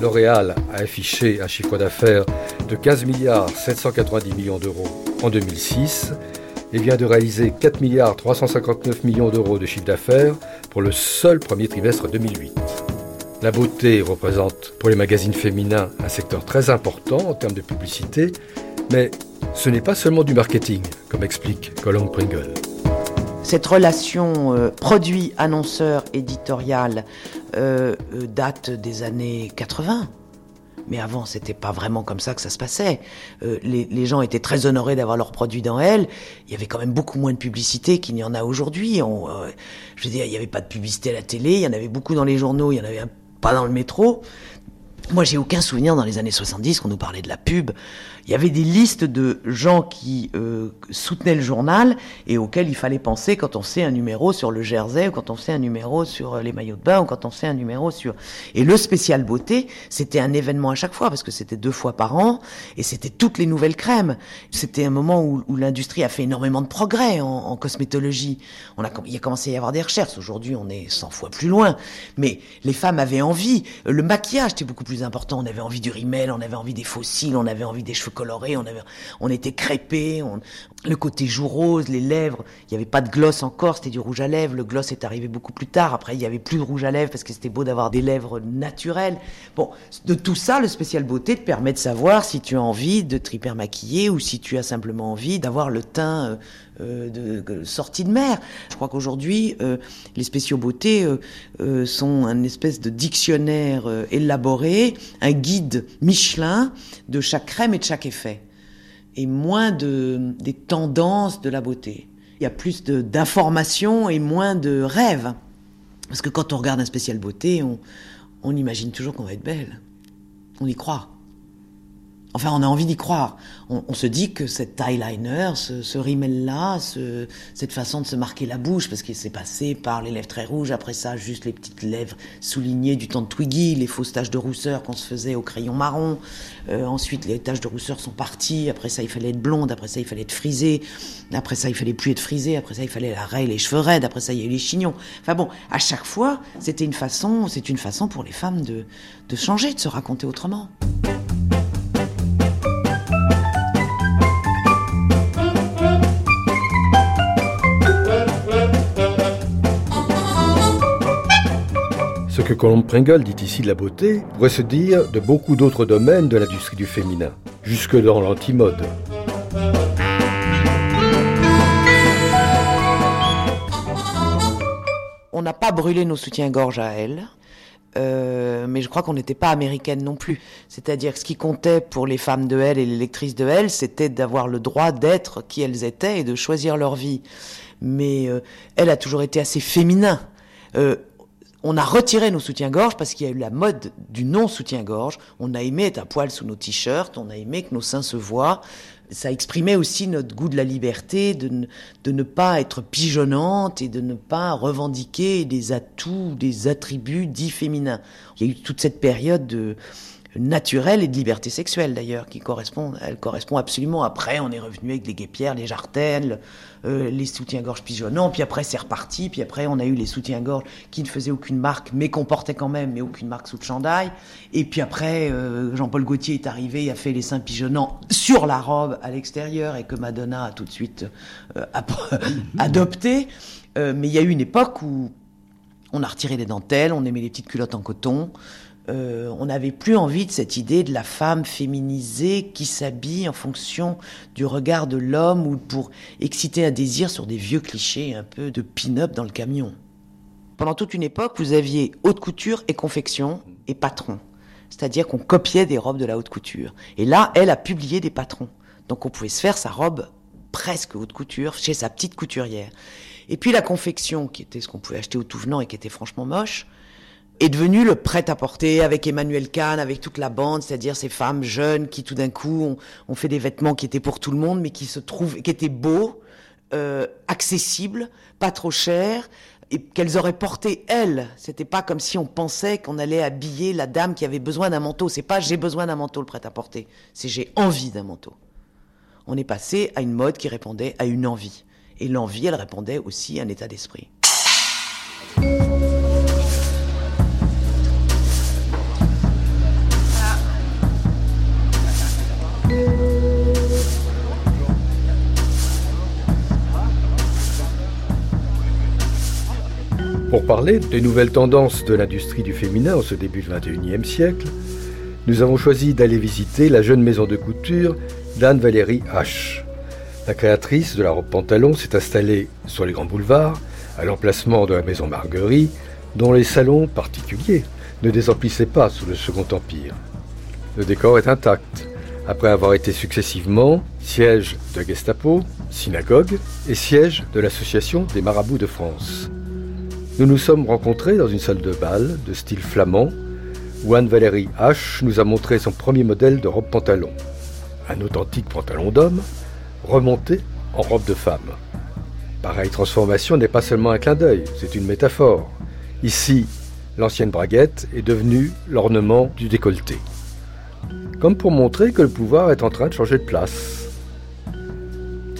L'Oréal a affiché un chiffre d'affaires de 15 milliards 790 millions d'euros en 2006 et vient de réaliser 4 milliards 359 millions d'euros de chiffre d'affaires pour le seul premier trimestre 2008. La beauté représente pour les magazines féminins un secteur très important en termes de publicité, mais ce n'est pas seulement du marketing, comme explique Colombe Pringle. Cette relation euh, produit-annonceur-éditorial euh, euh, date des années 80. Mais avant, c'était pas vraiment comme ça que ça se passait. Euh, les, gens étaient très honorés d'avoir leurs produits dans elle. Il y avait quand même beaucoup moins de publicité qu'il n'y en a aujourd'hui. Euh, je veux dire, il n'y avait pas de publicité à la télé, il y en avait beaucoup dans les journaux, il y en avait pas dans le métro. Moi, j'ai aucun souvenir dans les années 70 qu'on nous parlait de la pub il y avait des listes de gens qui euh, soutenaient le journal et auxquels il fallait penser quand on sait un numéro sur le Jersey ou quand on sait un numéro sur euh, les maillots de bain ou quand on sait un numéro sur... Et le spécial beauté, c'était un événement à chaque fois parce que c'était deux fois par an et c'était toutes les nouvelles crèmes. C'était un moment où, l'industrie a fait énormément de progrès en, en cosmétologie. On a, il a commencé à y avoir des recherches. Aujourd'hui, on est 100 fois plus loin. Mais les femmes avaient envie. Le maquillage était beaucoup plus important. On avait envie du rimel, on avait envie des fossiles, on avait envie des cheveux coloré, on, avait, on était crépé, on, le côté joue rose, les lèvres, il n'y avait pas de gloss encore, c'était du rouge à lèvres, le gloss est arrivé beaucoup plus tard, après il n'y avait plus de rouge à lèvres parce que c'était beau d'avoir des lèvres naturelles. Bon, de tout ça, le spécial beauté te permet de savoir si tu as envie de te hyper maquiller ou si tu as simplement envie d'avoir le teint euh, de, de, sortie de mer. Je crois qu'aujourd'hui, euh, les spéciaux beauté euh, euh sont un espèce de dictionnaire euh, élaboré, un guide Michelin de chaque crème et de chaque effet, et moins de, des tendances de la beauté. Il y a plus d'informations et moins de rêves. Parce que quand on regarde un spécial beauté, on imagine toujours qu'on va être belle. On y croit. Enfin, on a envie d'y croire. On, se dit que cet eyeliner, ce, ce rimel-là, ce, cette façon de se marquer la bouche, parce qu'il s'est passé par les lèvres très rouges, après ça, juste les petites lèvres soulignées du temps de Twiggy, les fausses taches de rousseur qu'on se faisait au crayon marron. Euh, ensuite, les taches de rousseur sont parties. Après ça, il fallait être blonde. Après ça, il fallait être frisée. Après ça, il fallait plus être frisée. Après ça, il fallait la raie, les cheveux raides. Après ça, il y a eu les chignons. Enfin bon, à chaque fois, c'était une façon, c'est une façon pour les femmes de, de changer, de se raconter autrement. Que Colombe Pringle dit ici de la beauté pourrait se dire de beaucoup d'autres domaines de l'industrie du féminin, jusque dans l'antimode. On n'a pas brûlé nos soutiens-gorge à elle. Euh, mais je crois qu'on n'était pas américaine non plus. C'est-à-dire que ce qui comptait pour les femmes de elle et les lectrices de elle, c'était d'avoir le droit d'être qui elles étaient et de choisir leur vie. Mais euh, elle a toujours été assez féminin. Euh, on a retiré nos soutiens-gorge parce qu'il y a eu la mode du non-soutien-gorge. On a aimé être à poil sous nos t-shirts, on a aimé que nos seins se voient. Ça exprimait aussi notre goût de la liberté, de ne, pas être pigeonnante et de ne pas revendiquer des atouts, des attributs dits féminins. Il y a eu toute cette période de, naturelle et de liberté sexuelle d'ailleurs, qui correspond, elle correspond absolument. Après, on est revenu avec les guépières, les jartelles, euh, les soutiens-gorge pigeonnants, puis après c'est reparti, puis après on a eu les soutiens-gorge qui ne faisaient aucune marque, mais comportaient quand même, mais aucune marque sous le chandail. Et puis après, euh, Jean-Paul Gaultier est arrivé, il a fait les seins pigeonnants sur la robe à l'extérieur et que Madonna a tout de suite euh, adopté. mais il y a eu une époque où on a retiré les dentelles, on aimait les petites culottes en coton. Euh, on n'avait plus envie de cette idée de la femme féminisée qui s'habille en fonction du regard de l'homme ou pour exciter un désir sur des vieux clichés un peu de pin-up dans le camion. Pendant toute une époque, vous aviez haute couture et confection et patron. C'est-à-dire qu'on copiait des robes de la haute couture. Et là, elle a publié des patrons. Donc on pouvait se faire sa robe presque haute couture chez sa petite couturière. Et puis la confection, qui était ce qu'on pouvait acheter au tout venant et qui était franchement moche, est devenu le prêt-à-porter avec Emmanuel Kahn, avec toute la bande, c'est-à-dire ces femmes jeunes qui tout d'un coup ont, fait des vêtements qui étaient pour tout le monde, mais qui se trouvent, qui étaient beaux, euh, accessibles, pas trop chers, et qu'elles auraient porté elles. C'était pas comme si on pensait qu'on allait habiller la dame qui avait besoin d'un manteau. C'est pas j'ai besoin d'un manteau le prêt-à-porter, c'est j'ai envie d'un manteau. On est passé à une mode qui répondait à une envie, et l'envie, elle répondait aussi à un état d'esprit. Pour parler des nouvelles tendances de l'industrie du féminin en ce début du XXIe siècle, nous avons choisi d'aller visiter la jeune maison de couture d'Anne Valérie H. La créatrice de la robe pantalon s'est installée sur les grands boulevards, à l'emplacement de la maison Marguerite, dont les salons particuliers ne désemplissaient pas sous le Second Empire. Le décor est intact, après avoir été successivement siège de Gestapo, synagogue et siège de l'Association des marabouts de France. Nous nous sommes rencontrés dans une salle de bal de style flamand où Anne-Valérie H nous a montré son premier modèle de robe pantalon. Un authentique pantalon d'homme remonté en robe de femme. Pareille transformation n'est pas seulement un clin d'œil, c'est une métaphore. Ici, l'ancienne braguette est devenue l'ornement du décolleté. Comme pour montrer que le pouvoir est en train de changer de place.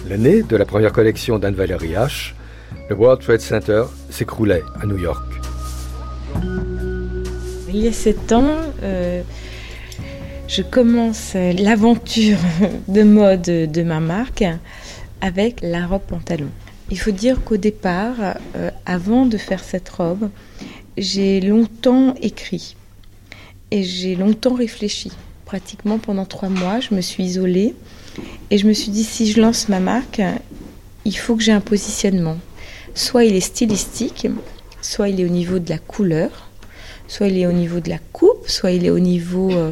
L'année de la première collection d'Anne-Valérie H le World Trade Center s'écroulait à New York. Il y a sept ans, euh, je commence l'aventure de mode de ma marque avec la robe pantalon. Il faut dire qu'au départ, euh, avant de faire cette robe, j'ai longtemps écrit et j'ai longtemps réfléchi. Pratiquement pendant trois mois, je me suis isolée et je me suis dit si je lance ma marque, il faut que j'ai un positionnement. Soit il est stylistique, soit il est au niveau de la couleur, soit il est au niveau de la coupe, soit il est au niveau euh,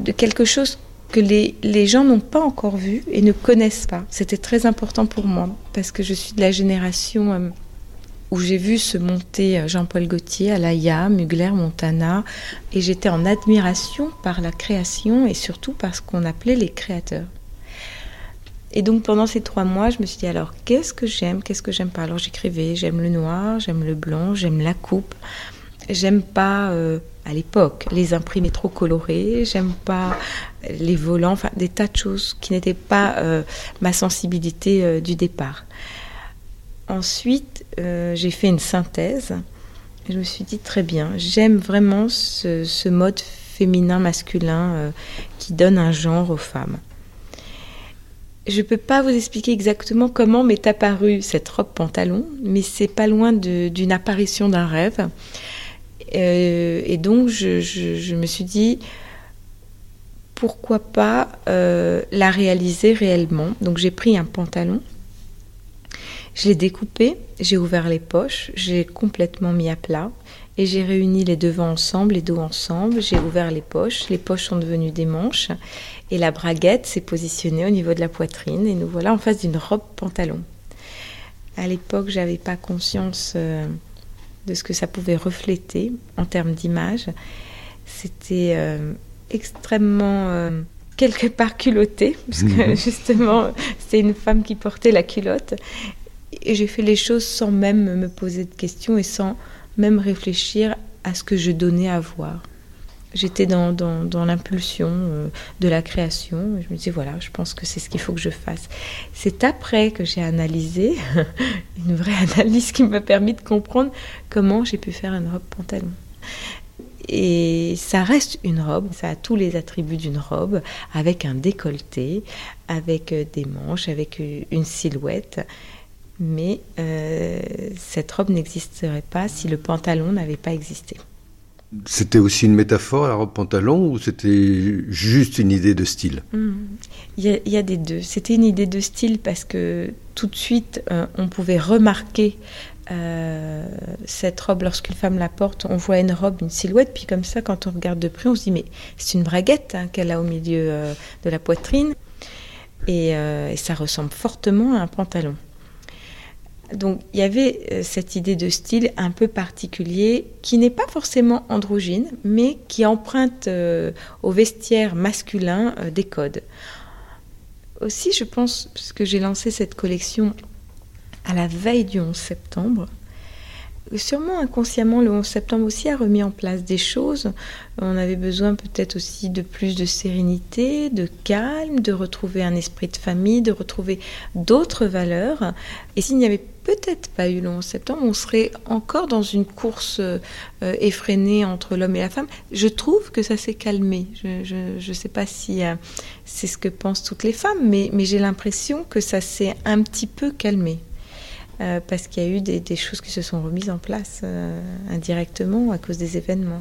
de quelque chose que les, les gens n'ont pas encore vu et ne connaissent pas. C'était très important pour moi parce que je suis de la génération euh, où j'ai vu se monter euh, Jean-Paul Gaultier, Alaya, Mugler, Montana et j'étais en admiration par la création et surtout par ce qu'on appelait les créateurs. Et donc pendant ces trois mois, je me suis dit alors qu'est-ce que j'aime, qu'est-ce que j'aime pas? Alors j'écrivais, j'aime le noir, j'aime le blanc, j'aime la coupe, j'aime pas euh, à l'époque les imprimés trop colorés, j'aime pas les volants, enfin des tas de choses qui n'étaient pas euh, ma sensibilité du départ. Ensuite, j'ai fait une synthèse. Je me suis dit très bien, j'aime vraiment ce, mode féminin-masculin qui donne un genre aux femmes. Je ne peux pas vous expliquer exactement comment m'est apparue cette robe pantalon, mais c'est pas loin d'une apparition d'un rêve. Euh, et donc je, me suis dit pourquoi pas euh, la réaliser réellement. Donc j'ai pris un pantalon, je l'ai découpé, j'ai ouvert les poches, j'ai complètement mis à plat et j'ai réuni les devants ensemble, les dos ensemble, j'ai ouvert les poches, les poches sont devenues des manches et la braguette s'est positionnée au niveau de la poitrine et nous voilà en face d'une robe pantalon. À l'époque, j'avais pas conscience euh, de ce que ça pouvait refléter en termes d'image. C'était euh, extrêmement euh, quelque part culotté, parce que mhm. justement, c'était une femme qui portait la culotte. Et j'ai fait les choses sans même me poser de questions et sans même réfléchir à ce que je donnais à voir. J'étais dans, dans, l'impulsion euh, de la création. Je me disais, voilà, je pense que c'est ce qu'il faut que je fasse. C'est après que j'ai analysé, une vraie analyse qui m'a permis de comprendre comment j'ai pu faire une robe pantalon. Et ça reste une robe, ça a tous les attributs d'une robe, avec un décolleté, avec euh, des manches, avec euh, une silhouette. Mais cette robe n'existerait pas si le pantalon n'avait pas existé. C'était aussi une métaphore, la robe pantalon, ou c'était juste une idée de style? Hmm. il, y a, des deux. C'était une idée de style parce que tout de suite, euh, on pouvait remarquer euh, cette robe lorsqu'une femme la porte. On voit une robe, une silhouette, puis comme ça, quand on regarde de près, on se dit mais c'est une braguette hein, qu'elle a au milieu euh, de la poitrine. et ça ressemble fortement à un pantalon. Donc il y avait euh, cette idée de style un peu particulier qui n'est pas forcément androgyne, mais qui emprunte euh, au vestiaire masculin euh, des codes. Aussi, je pense, puisque j'ai lancé cette collection à la veille du 11 septembre, sûrement inconsciemment, le 11 septembre aussi a remis en place des choses. On avait besoin peut-être aussi de plus de sérénité, de calme, de retrouver un esprit de famille, de retrouver d'autres valeurs. Et s'il n'y avait peut-être pas eu le 11 septembre, on serait encore dans une course euh, effrénée entre l'homme et la femme. Je trouve que ça s'est calmé. Je ne sais pas si euh, c'est ce que pensent toutes les femmes, mais j'ai l'impression que ça s'est un petit peu calmé. Euh, parce qu'il y a eu des, choses qui se sont remises en place euh, indirectement à cause des événements.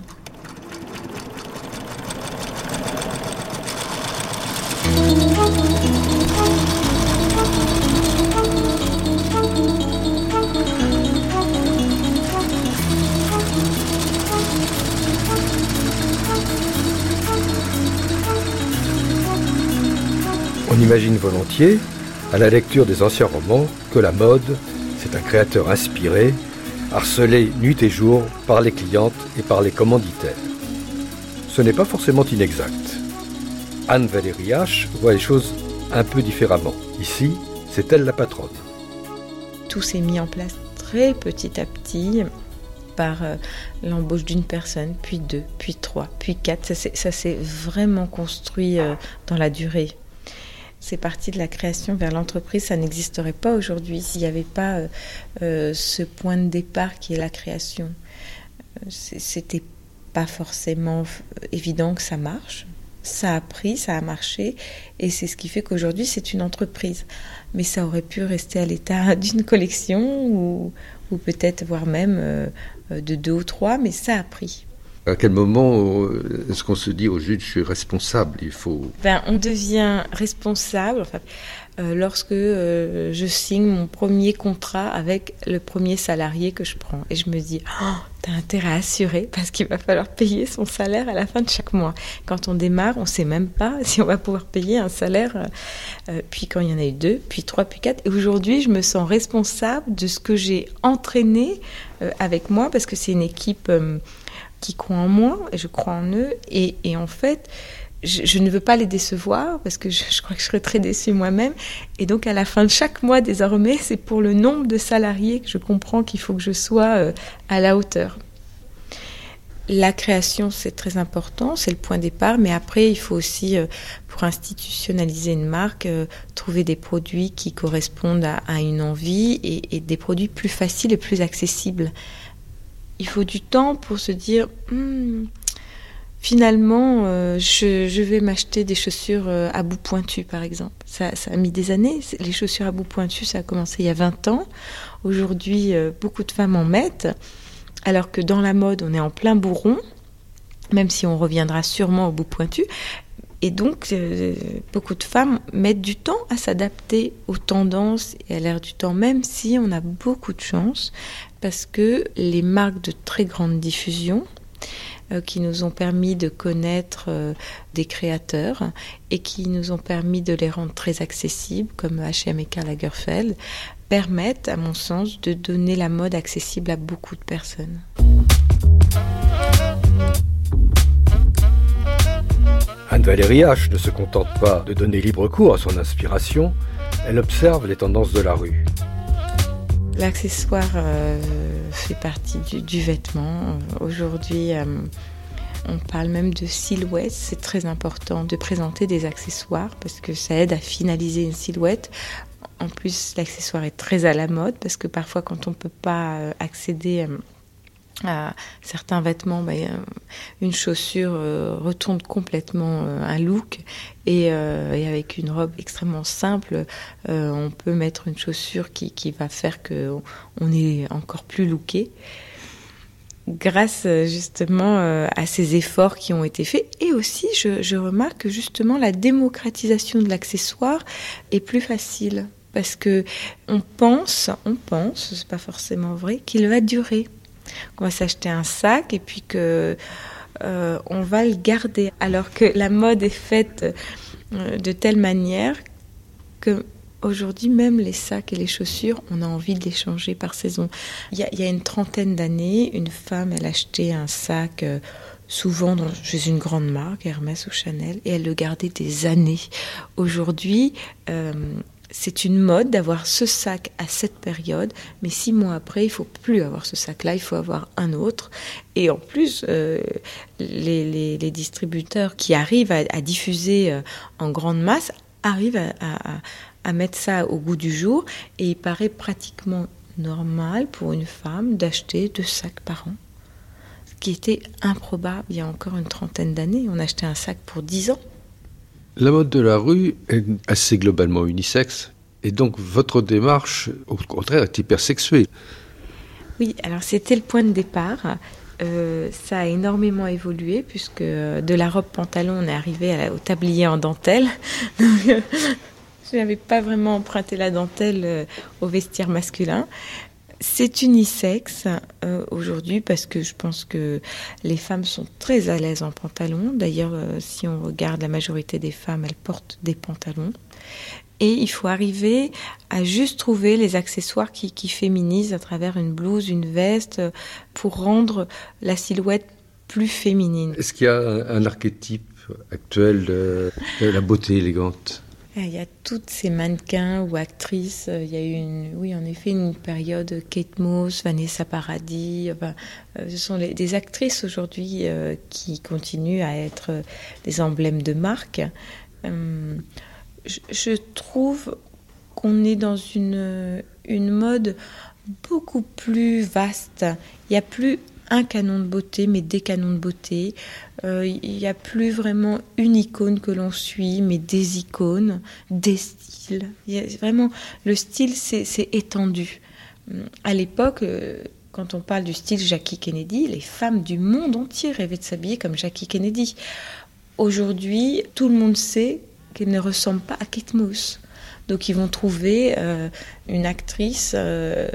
On imagine volontiers, à la lecture des anciens romans, que la mode un créateur inspiré, harcelé nuit et jour par les clientes et par les commanditaires. Ce n'est pas forcément inexact. Anne Valérie H voit les choses un peu différemment. Ici, c'est elle la patronne. Tout s'est mis en place très petit à petit par euh, l'embauche d'une personne, puis deux, puis trois, puis quatre. Ça s'est vraiment construit euh, dans la durée. C'est parti de la création vers l'entreprise, ça n'existerait pas aujourd'hui s'il n'y avait pas euh, euh, ce point de départ qui est la création. Euh, c'était pas forcément évident que ça marche. Ça a pris, ça a marché, et c'est ce qui fait qu'aujourd'hui c'est une entreprise. Mais ça aurait pu rester à l'état d'une collection ou, ou peut-être voire même de deux ou trois, mais ça a pris. À quel moment euh, est-ce qu'on se dit au juge je suis responsable Il faut. Ben, on devient responsable euh, lorsque euh, je signe mon premier contrat avec le premier salarié que je prends. Et je me dis, oh, t'as intérêt à assurer parce qu'il va falloir payer son salaire à la fin de chaque mois. Quand on démarre, on ne sait même pas si on va pouvoir payer un salaire. puis quand il y en a eu deux, puis trois, puis quatre. Et aujourd'hui, je me sens responsable de ce que j'ai entraîné avec moi parce que c'est une équipe qui croient en moi et je crois en eux. Et, en fait, je, ne veux pas les décevoir parce que je, crois que je serais très déçue moi-même. Et donc, à la fin de chaque mois, désormais, c'est pour le nombre de salariés que je comprends qu'il faut que je sois euh, à la hauteur. La création, c'est très important, c'est le point de départ, mais après, il faut aussi, euh, pour institutionnaliser une marque, euh, trouver des produits qui correspondent à, une envie et, des produits plus faciles et plus accessibles il faut du temps pour se dire hmm, finalement euh, je, vais m'acheter des chaussures euh, à bout pointu par exemple. Ça, a mis des années. Les chaussures à bout pointu, ça a commencé il y a 20 ans. Aujourd'hui, euh, beaucoup de femmes en mettent, alors que dans la mode, on est en plein bourron, même si on reviendra sûrement au bout pointu. Et donc, beaucoup de femmes mettent du temps à s'adapter aux tendances et à l'air du temps, même si on a beaucoup de chance parce que les marques de très grande diffusion euh, qui nous ont permis de connaître euh, des créateurs et qui nous ont permis de les rendre très accessibles, comme H&M et Karl Lagerfeld, permettent, à mon sens, de donner la mode accessible à beaucoup de personnes. Anne-Valérie H ne se contente pas de donner libre cours à son inspiration, elle observe les tendances de la rue. L'accessoire euh, fait partie du, vêtement. Aujourd'hui, euh, On parle même de silhouette. C'est très important de présenter des accessoires parce que ça aide à finaliser une silhouette. En plus, l'accessoire est très à la mode parce que parfois, quand on ne peut pas euh, accéder euh, à certains vêtements, bah, une chaussure euh, retourne complètement un look et, avec une robe extrêmement simple, on peut mettre une chaussure qui, va faire qu'on on est encore plus looké grâce euh, justement euh, à ces efforts qui ont été faits. Et aussi, je, remarque que justement la démocratisation de l'accessoire est plus facile parce que on pense, on pense, c'est pas forcément vrai, qu'il va durer. Qu'on va s'acheter un sac et puis que euh, on va le garder, alors que la mode est faite de telle manière que Aujourd'hui, même les sacs et les chaussures, on a envie de les changer par saison. Il y a, une trentaine d'années, une femme, elle achetait un sac euh, souvent chez une grande marque, Hermès ou Chanel, et elle le gardait des années. Aujourd'hui, euh, c'est une mode d'avoir ce sac à cette période, mais six mois après, il faut plus avoir ce sac-là, il faut avoir un autre. Et en plus, euh, les, distributeurs qui arrivent à, diffuser en grande masse arrivent à, à mettre ça au goût du jour et il paraît pratiquement normal pour une femme d'acheter deux sacs par an. Ce qui était improbable il y a encore une trentaine d'années. On achetait un sac pour dix ans. La mode de la rue est assez globalement unisexe et donc votre démarche, au contraire, est hypersexuée. Oui, alors c'était le point de départ. Euh, ça a énormément évolué puisque de la robe pantalon, on est arrivé au tablier en dentelle. Je n'avais pas vraiment emprunté la dentelle euh, au vestiaire masculin. C'est unisexe euh, aujourd'hui parce que je pense que les femmes sont très à l'aise en pantalon. D'ailleurs, euh, si on regarde la majorité des femmes, elles portent des pantalons. Et il faut arriver à juste trouver les accessoires qui, féminisent à travers une blouse, une veste, pour rendre la silhouette plus féminine. Est-ce qu'il y a un, archétype actuel de la beauté élégante? Il y a toutes ces mannequins ou actrices. Il y a eu, une, oui, en effet, une période Kate Moss, Vanessa Paradis. Enfin, euh, ce sont des actrices aujourd'hui euh, qui continuent à être des emblèmes de marque. Euh, je, trouve qu'on est dans une, une mode beaucoup plus vaste. Il n'y a plus un canon de beauté, mais des canons de beauté. Euh, il n'y a plus vraiment une icône que l'on suit, mais des icônes, des styles. Y a vraiment le style, c'est étendu. Hum, à l'époque, euh, quand on parle du style Jackie Kennedy, les femmes du monde entier rêvaient de s'habiller comme Jackie Kennedy. Aujourd'hui, tout le monde sait qu'elle ne ressemble pas à Kate Moss. Donc ils vont trouver euh, une actrice euh,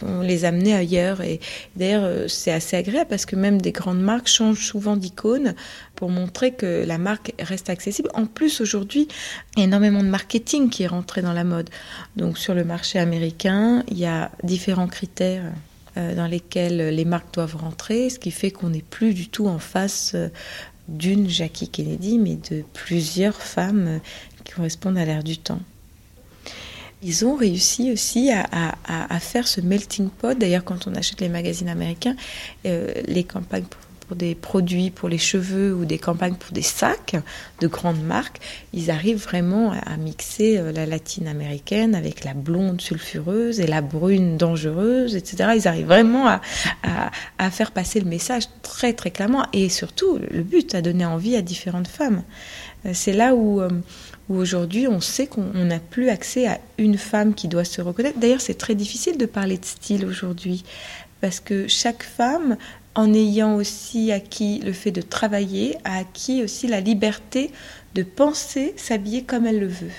vont les amener ailleurs. Et d'ailleurs, euh, c'est assez agréable parce que même des grandes marques changent souvent d'icône pour montrer que la marque reste accessible. En plus, aujourd'hui, il y a énormément de marketing qui est rentré dans la mode. Donc sur le marché américain, il y a différents critères dans lesquels les marques doivent rentrer, ce qui fait qu'on n'est plus du tout en face d'une Jackie Kennedy, mais de plusieurs femmes qui correspondent à l'ère du temps. Ils ont réussi aussi à, faire ce melting pot. D'ailleurs, quand on achète les magazines américains, euh, les campagnes pour, des produits pour les cheveux ou des campagnes pour des sacs de grandes marques, ils arrivent vraiment à, mixer euh, la latine américaine avec la blonde sulfureuse et la brune dangereuse, etc. Ils arrivent vraiment à, à faire passer le message très très clairement et surtout le but à donner envie à différentes femmes. Euh, c'est là où où aujourd'hui on sait qu'on n'a plus accès à une femme qui doit se reconnaître. D'ailleurs, c'est très difficile de parler de style aujourd'hui, parce que chaque femme, en ayant aussi acquis le fait de travailler, a acquis aussi la liberté de penser, s'habiller comme elle le veut.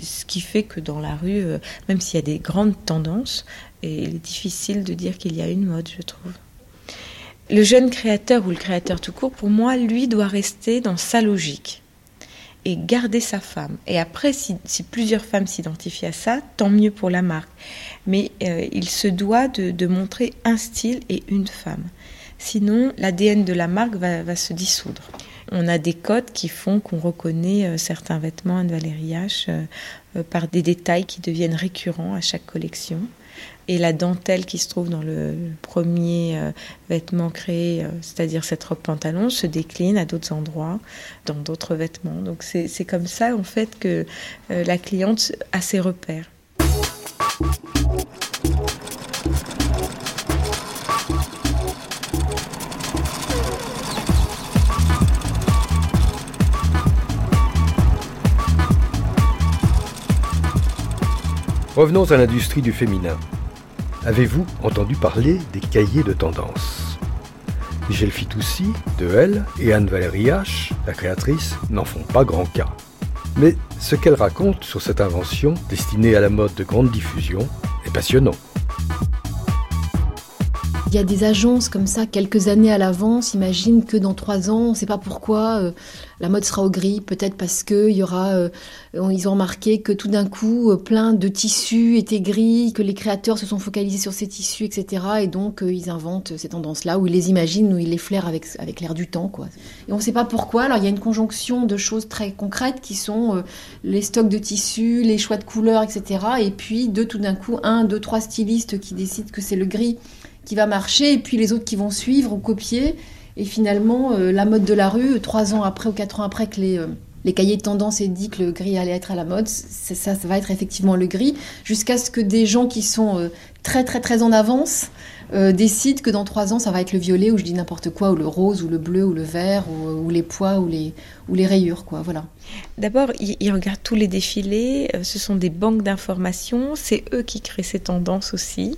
ce qui fait que dans la rue, euh, même s'il y a des grandes tendances, il est difficile de dire qu'il y a une mode, je trouve. Le jeune créateur ou le créateur tout court, pour moi, lui doit rester dans sa logique et garder sa femme. Et après, si, plusieurs femmes s'identifient à ça, tant mieux pour la marque. Mais euh, il se doit de, montrer un style et une femme. Sinon, l'ADN de la marque va, se dissoudre. On a des codes qui font qu'on reconnaît euh, certains vêtements de Valérie H euh, par des détails qui deviennent récurrents à chaque collection. Et la dentelle qui se trouve dans le premier euh, vêtement créé, euh, c'est-à-dire cette robe pantalon, se décline à d'autres endroits, dans d'autres vêtements. Donc c'est comme ça en fait que euh, la cliente a ses repères. Revenons à l'industrie du féminin. Avez-vous entendu parler des cahiers de tendance? Michel Fitoussi, de Elle, et Anne-Valérie H., la créatrice, n'en font pas grand cas. Mais ce qu'elle raconte sur cette invention, destinée à la mode de grande diffusion, est passionnant. Il y a des agences comme ça, quelques années à l'avance, imagine que dans trois ans, on ne sait pas pourquoi, euh, la mode sera au gris, peut-être parce que y aura, euh, ils ont remarqué que tout d'un coup, euh, plein de tissus étaient gris, que les créateurs se sont focalisés sur ces tissus, etc. Et donc, ils inventent ces tendances-là, où ils les imaginent, où ils les flairent avec, avec l'air du temps, quoi. Et on ne sait pas pourquoi. Alors, il y a une conjonction de choses très concrètes qui sont les stocks de tissus, les choix de couleurs, etc. Et puis, de tout d'un coup, un, deux, trois stylistes qui décident que c'est le gris qui va marcher, et puis les autres qui vont suivre ou copier. Et finalement, euh, la mode de la rue, trois ans après ou quatre ans après que les, euh, les cahiers de tendance aient dit que le gris allait être à la mode, ça, ça va être effectivement le gris, jusqu'à ce que des gens qui sont euh, très très très en avance décident que dans trois ans, ça va être le violet, ou je dis n'importe quoi, ou le rose, ou le bleu, ou le vert, ou, les pois, ou les, ou les rayures, quoi, voilà. D'abord, ils, regardent tous les défilés, ce sont des banques d'informations, c'est eux qui créent ces tendances aussi.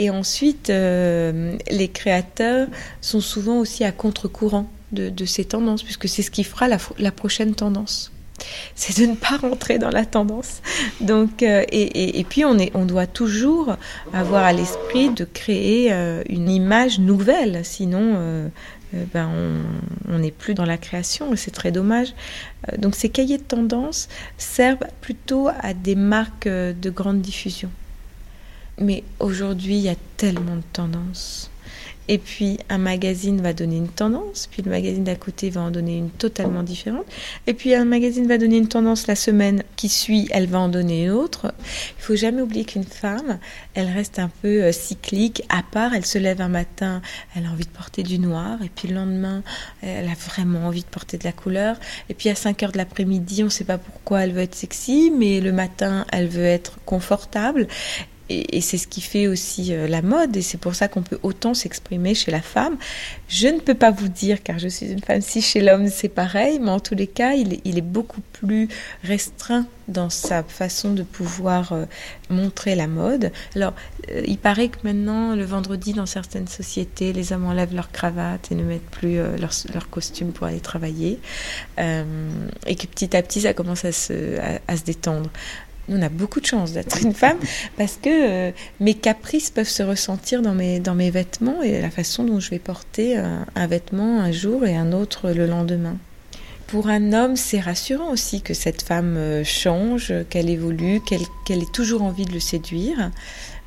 Et ensuite, euh, les créateurs sont souvent aussi à contre-courant de, ces tendances, puisque c'est ce qui fera la, prochaine tendance. C'est de ne pas rentrer dans la tendance. Donc, euh, et, puis, on, doit toujours avoir à l'esprit de créer euh, une image nouvelle, sinon ben, on n'est plus dans la création et c'est très dommage. donc, ces cahiers de tendance servent plutôt à des marques de grande diffusion. Mais aujourd'hui, il y a tellement de tendances. Et puis un magazine va donner une tendance, puis le magazine d'à côté va en donner une totalement différente. Et puis un magazine va donner une tendance la semaine qui suit, elle va en donner une autre. Il faut jamais oublier qu'une femme, elle reste un peu euh, cyclique, à part, elle se lève un matin, elle a envie de porter du noir, et puis le lendemain, elle a vraiment envie de porter de la couleur. Et puis à 5 heures de l'après-midi, on ne sait pas pourquoi elle veut être sexy, mais le matin, elle veut être confortable et, c'est ce qui fait aussi euh, la mode, et c'est pour ça qu'on peut autant s'exprimer chez la femme. Je ne peux pas vous dire, car je suis une femme, si chez l'homme c'est pareil, mais en tous les cas, il est, beaucoup plus restreint dans sa façon de pouvoir euh, montrer la mode. Alors, euh, il paraît que maintenant, le vendredi, dans certaines sociétés, les hommes enlèvent leur cravate et ne mettent plus leur, leur, costume pour aller travailler, et que petit à petit, ça commence à se détendre on a beaucoup de chance d'être une femme parce que euh, mes caprices peuvent se ressentir dans mes, vêtements et la façon dont je vais porter un, vêtement un jour et un autre le lendemain. Pour un homme, c'est rassurant aussi que cette femme euh, change, qu'elle évolue, qu'elle ait toujours envie de le séduire.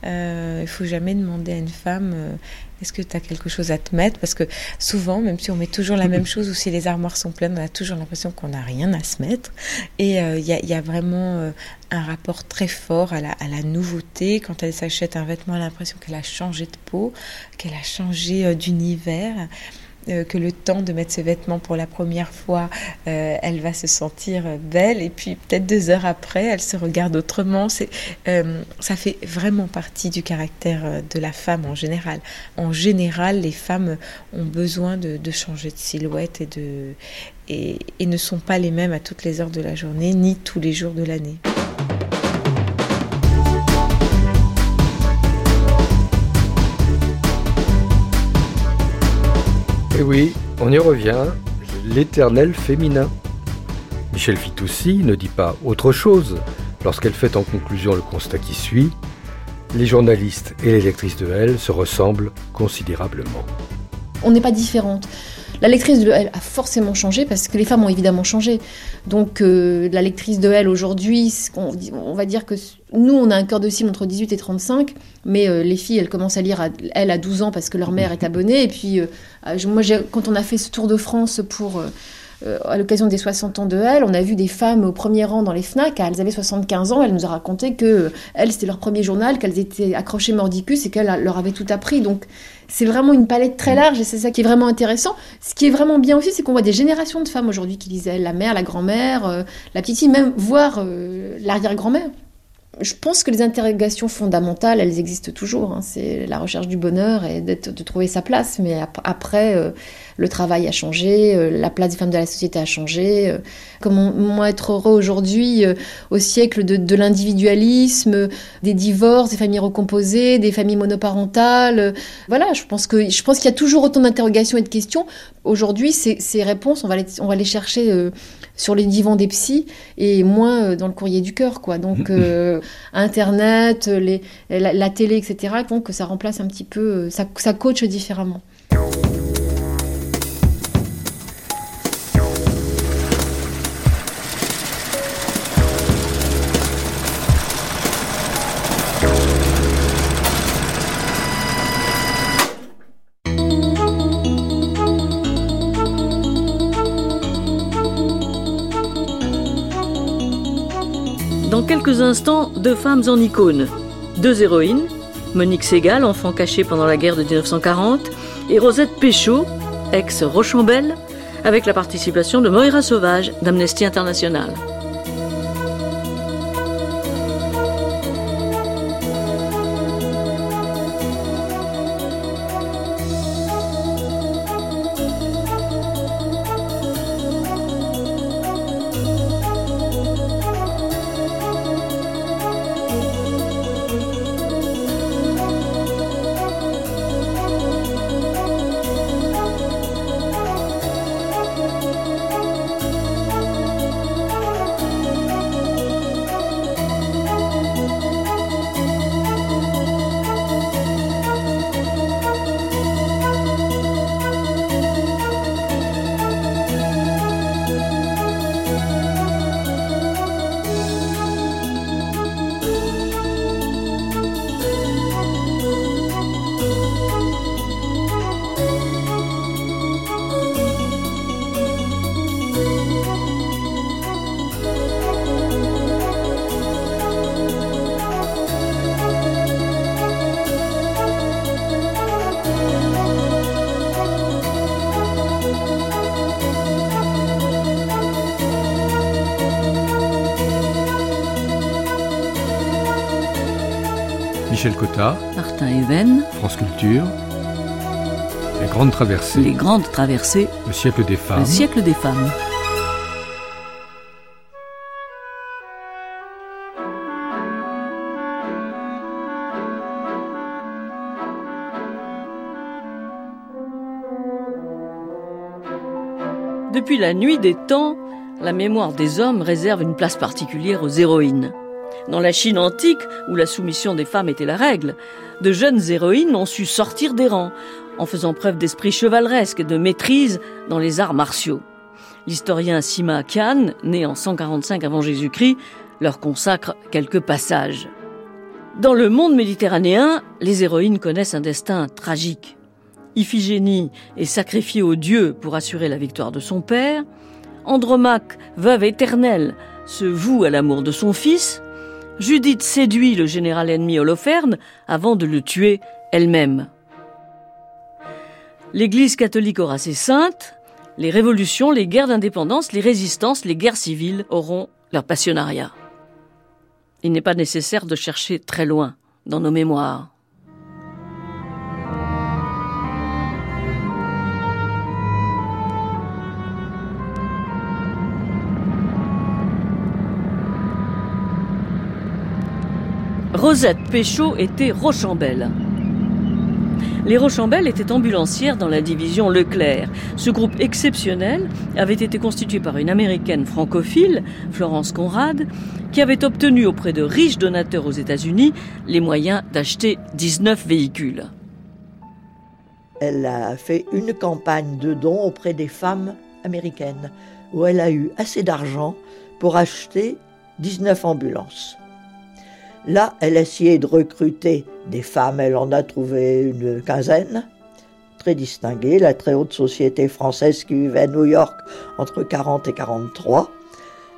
Euh, il faut jamais demander à une femme euh, est-ce que tu as quelque chose à te mettre? Parce que souvent, même si on met toujours la même chose ou si les armoires sont pleines, on a toujours l'impression qu'on n'a rien à se mettre. Et euh, il y, a, vraiment euh, un rapport très fort à la, à la nouveauté. Quand elle s'achète un vêtement, elle a l'impression qu'elle a changé de peau, qu'elle a changé d'univers. Euh, que le temps de mettre ce vêtement pour la première fois, euh, elle va se sentir belle et puis peut-être deux heures après, elle se regarde autrement. C'est, euh, ça fait vraiment partie du caractère de la femme en général. En général, les femmes ont besoin de, changer de silhouette et, et ne sont pas les mêmes à toutes les heures de la journée ni tous les jours de l'année. Et oui, on y revient, l'éternel féminin. Michel Fitoussi ne dit pas autre chose lorsqu'elle fait en conclusion le constat qui suit. Les journalistes et les lectrices de Elle se ressemblent considérablement. On n'est pas différentes. La lectrice de Elle a forcément changé parce que les femmes ont évidemment changé. Donc euh, la lectrice de Elle aujourd'hui, on, va dire que nous, on a un cœur de cible entre 18 et 35, mais euh, les filles, elles commencent à lire à, Elle à 12 ans parce que leur mère est abonnée. Et puis, euh, moi, quand on a fait ce tour de France pour euh, à l'occasion des 60 ans de Elle, on a vu des femmes au premier rang dans les FNAC. Elles avaient 75 ans. Elle nous a raconté que elle, c'était leur premier journal, qu'elles étaient accrochées mordicus et qu'elle leur avait tout appris. Donc, c'est vraiment une palette très large et c'est ça qui est vraiment intéressant. Ce qui est vraiment bien aussi, c'est qu'on voit des générations de femmes aujourd'hui qui lisaient la mère, la grand-mère, euh, la petite fille, même voire euh, l'arrière-grand-mère. Je pense que les interrogations fondamentales, elles existent toujours. Hein. C'est la recherche du bonheur et de trouver sa place. Mais après, euh, le travail a changé, euh, la place des femmes de la société a changé. Euh, comment être heureux aujourd'hui au siècle de, l'individualisme, des divorces, des familles recomposées, des familles monoparentales. voilà, je pense que je pense qu'il y a toujours autant d'interrogations et de questions. Aujourd'hui, ces, réponses, on va les, on va les chercher sur les divans des psys et moins euh, dans le courrier du cœur, quoi. Donc, euh, Internet, les, la, télé, etc., font que ça remplace un petit peu, euh, ça, ça coach différemment. Instants deux femmes en icône. Deux héroïnes, Monique Ségal, enfant caché pendant la guerre de 1940, et Rosette Péchaud, ex-Rochambelle, avec la participation de Moira Sauvage d'Amnesty International. Michel Cotta, Martin Even, France Culture, Les Grandes Traversées, Les Grandes Traversées, Le siècle des femmes, Le siècle des femmes. Depuis la nuit des temps, la mémoire des hommes réserve une place particulière aux héroïnes. Dans la Chine antique, où la soumission des femmes était la règle, de jeunes héroïnes ont su sortir des rangs, en faisant preuve d'esprit chevaleresque et de maîtrise dans les arts martiaux. L'historien Sima Qian, né en 145 avant Jésus-Christ, leur consacre quelques passages. Dans le monde méditerranéen, les héroïnes connaissent un destin tragique. Iphigénie est sacrifiée aux dieux pour assurer la victoire de son père. Andromaque, veuve éternelle, se voue à l'amour de son fils. Judith séduit le général ennemi Holoferne avant de le tuer elle-même. L'Église catholique aura ses saintes, les révolutions, les guerres d'indépendance, les résistances, les guerres civiles auront leur passionnariat. Il n'est pas nécessaire de chercher très loin dans nos mémoires. Rosette Péchaud était Rochambelle. Les Rochambelles étaient ambulancières dans la division Leclerc. Ce groupe exceptionnel avait été constitué par une américaine francophile, Florence Conrad, qui avait obtenu auprès de riches donateurs aux États-Unis les moyens d'acheter 19 véhicules. Elle a fait une campagne de dons auprès des femmes américaines où elle a eu assez d'argent pour acheter 19 ambulances. Là, elle a essayé de recruter des femmes, elle en a trouvé une quinzaine, très distinguée, la très haute société française qui vivait à New York entre 40 et 43.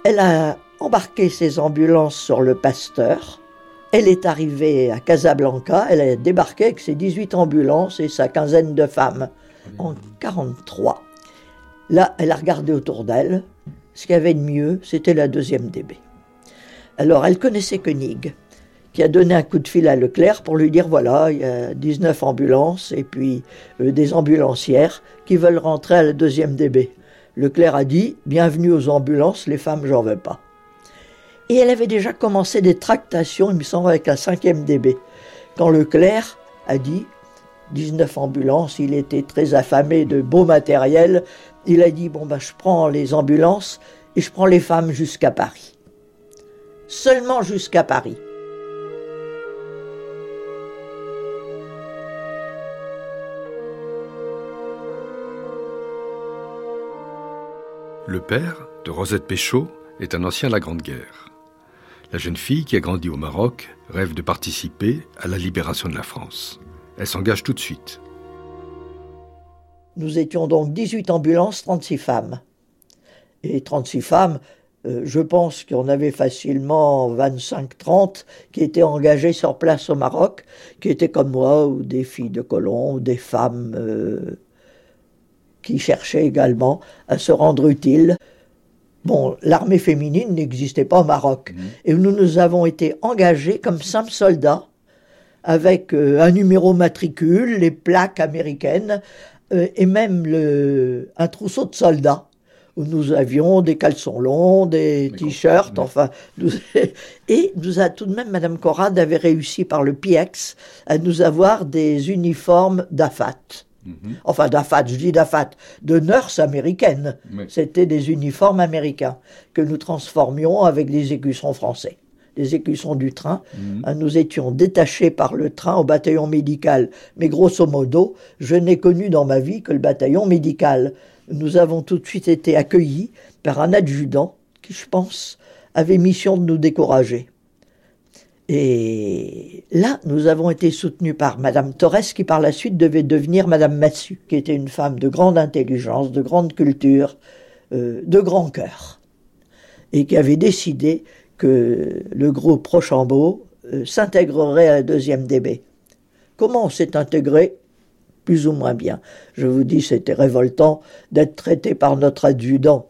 Elle a embarqué ses ambulances sur le Pasteur. Elle est arrivée à Casablanca, elle a débarqué avec ses 18 ambulances et sa quinzaine de femmes en 43. Là, elle a regardé autour d'elle. Ce qu'il y avait de mieux, c'était la deuxième DB. Alors, elle connaissait Koenig, qui a donné un coup de fil à Leclerc pour lui dire voilà, il y a 19 ambulances et puis euh, des ambulancières qui veulent rentrer à la deuxième DB. Leclerc a dit bienvenue aux ambulances, les femmes, j'en veux pas. Et elle avait déjà commencé des tractations, il me semble, avec la cinquième DB. Quand Leclerc a dit 19 ambulances, il était très affamé de beau matériel, il a dit bon ben je prends les ambulances et je prends les femmes jusqu'à Paris. Seulement jusqu'à Paris. Le père de Rosette Péchaud est un ancien de la Grande Guerre. La jeune fille qui a grandi au Maroc rêve de participer à la libération de la France. Elle s'engage tout de suite. Nous étions donc 18 ambulances, 36 femmes. Et 36 femmes, euh, je pense qu'on avait facilement 25-30 qui étaient engagées sur place au Maroc, qui étaient comme moi, ou des filles de colons, ou des femmes euh, qui cherchaient également à se rendre utiles. Bon, l'armée féminine n'existait pas au Maroc. Mmh. Et nous nous avons été engagés comme simples soldats, avec euh, un numéro matricule, les plaques américaines, euh, et même le, un trousseau de soldats où nous avions des caleçons longs, des t-shirts, enfin. Nous, et nous a tout de même, Madame Corrad avait réussi par le PIEX à nous avoir des uniformes d'AFAT. Mhm. Enfin, d'AFAT, je dis d'AFAT, de nurse américaine. C'était des uniformes américains que nous transformions avec des écussons français des écussons du train. Mhm. Euh, nous étions détachés par le train au bataillon médical. Mais grosso modo, je n'ai connu dans ma vie que le bataillon médical. Nous avons tout de suite été accueillis par un adjudant qui, je pense, avait mission de nous décourager. Et là, nous avons été soutenus par Madame Torres, qui par la suite devait devenir Madame Massu, qui était une femme de grande intelligence, de grande culture, euh, de grand cœur, et qui avait décidé que le groupe Rochambeau euh, s'intégrerait à la deuxième DB. Comment on s'est intégré? Plus ou moins bien. Je vous dis, c'était révoltant d'être traité par notre adjudant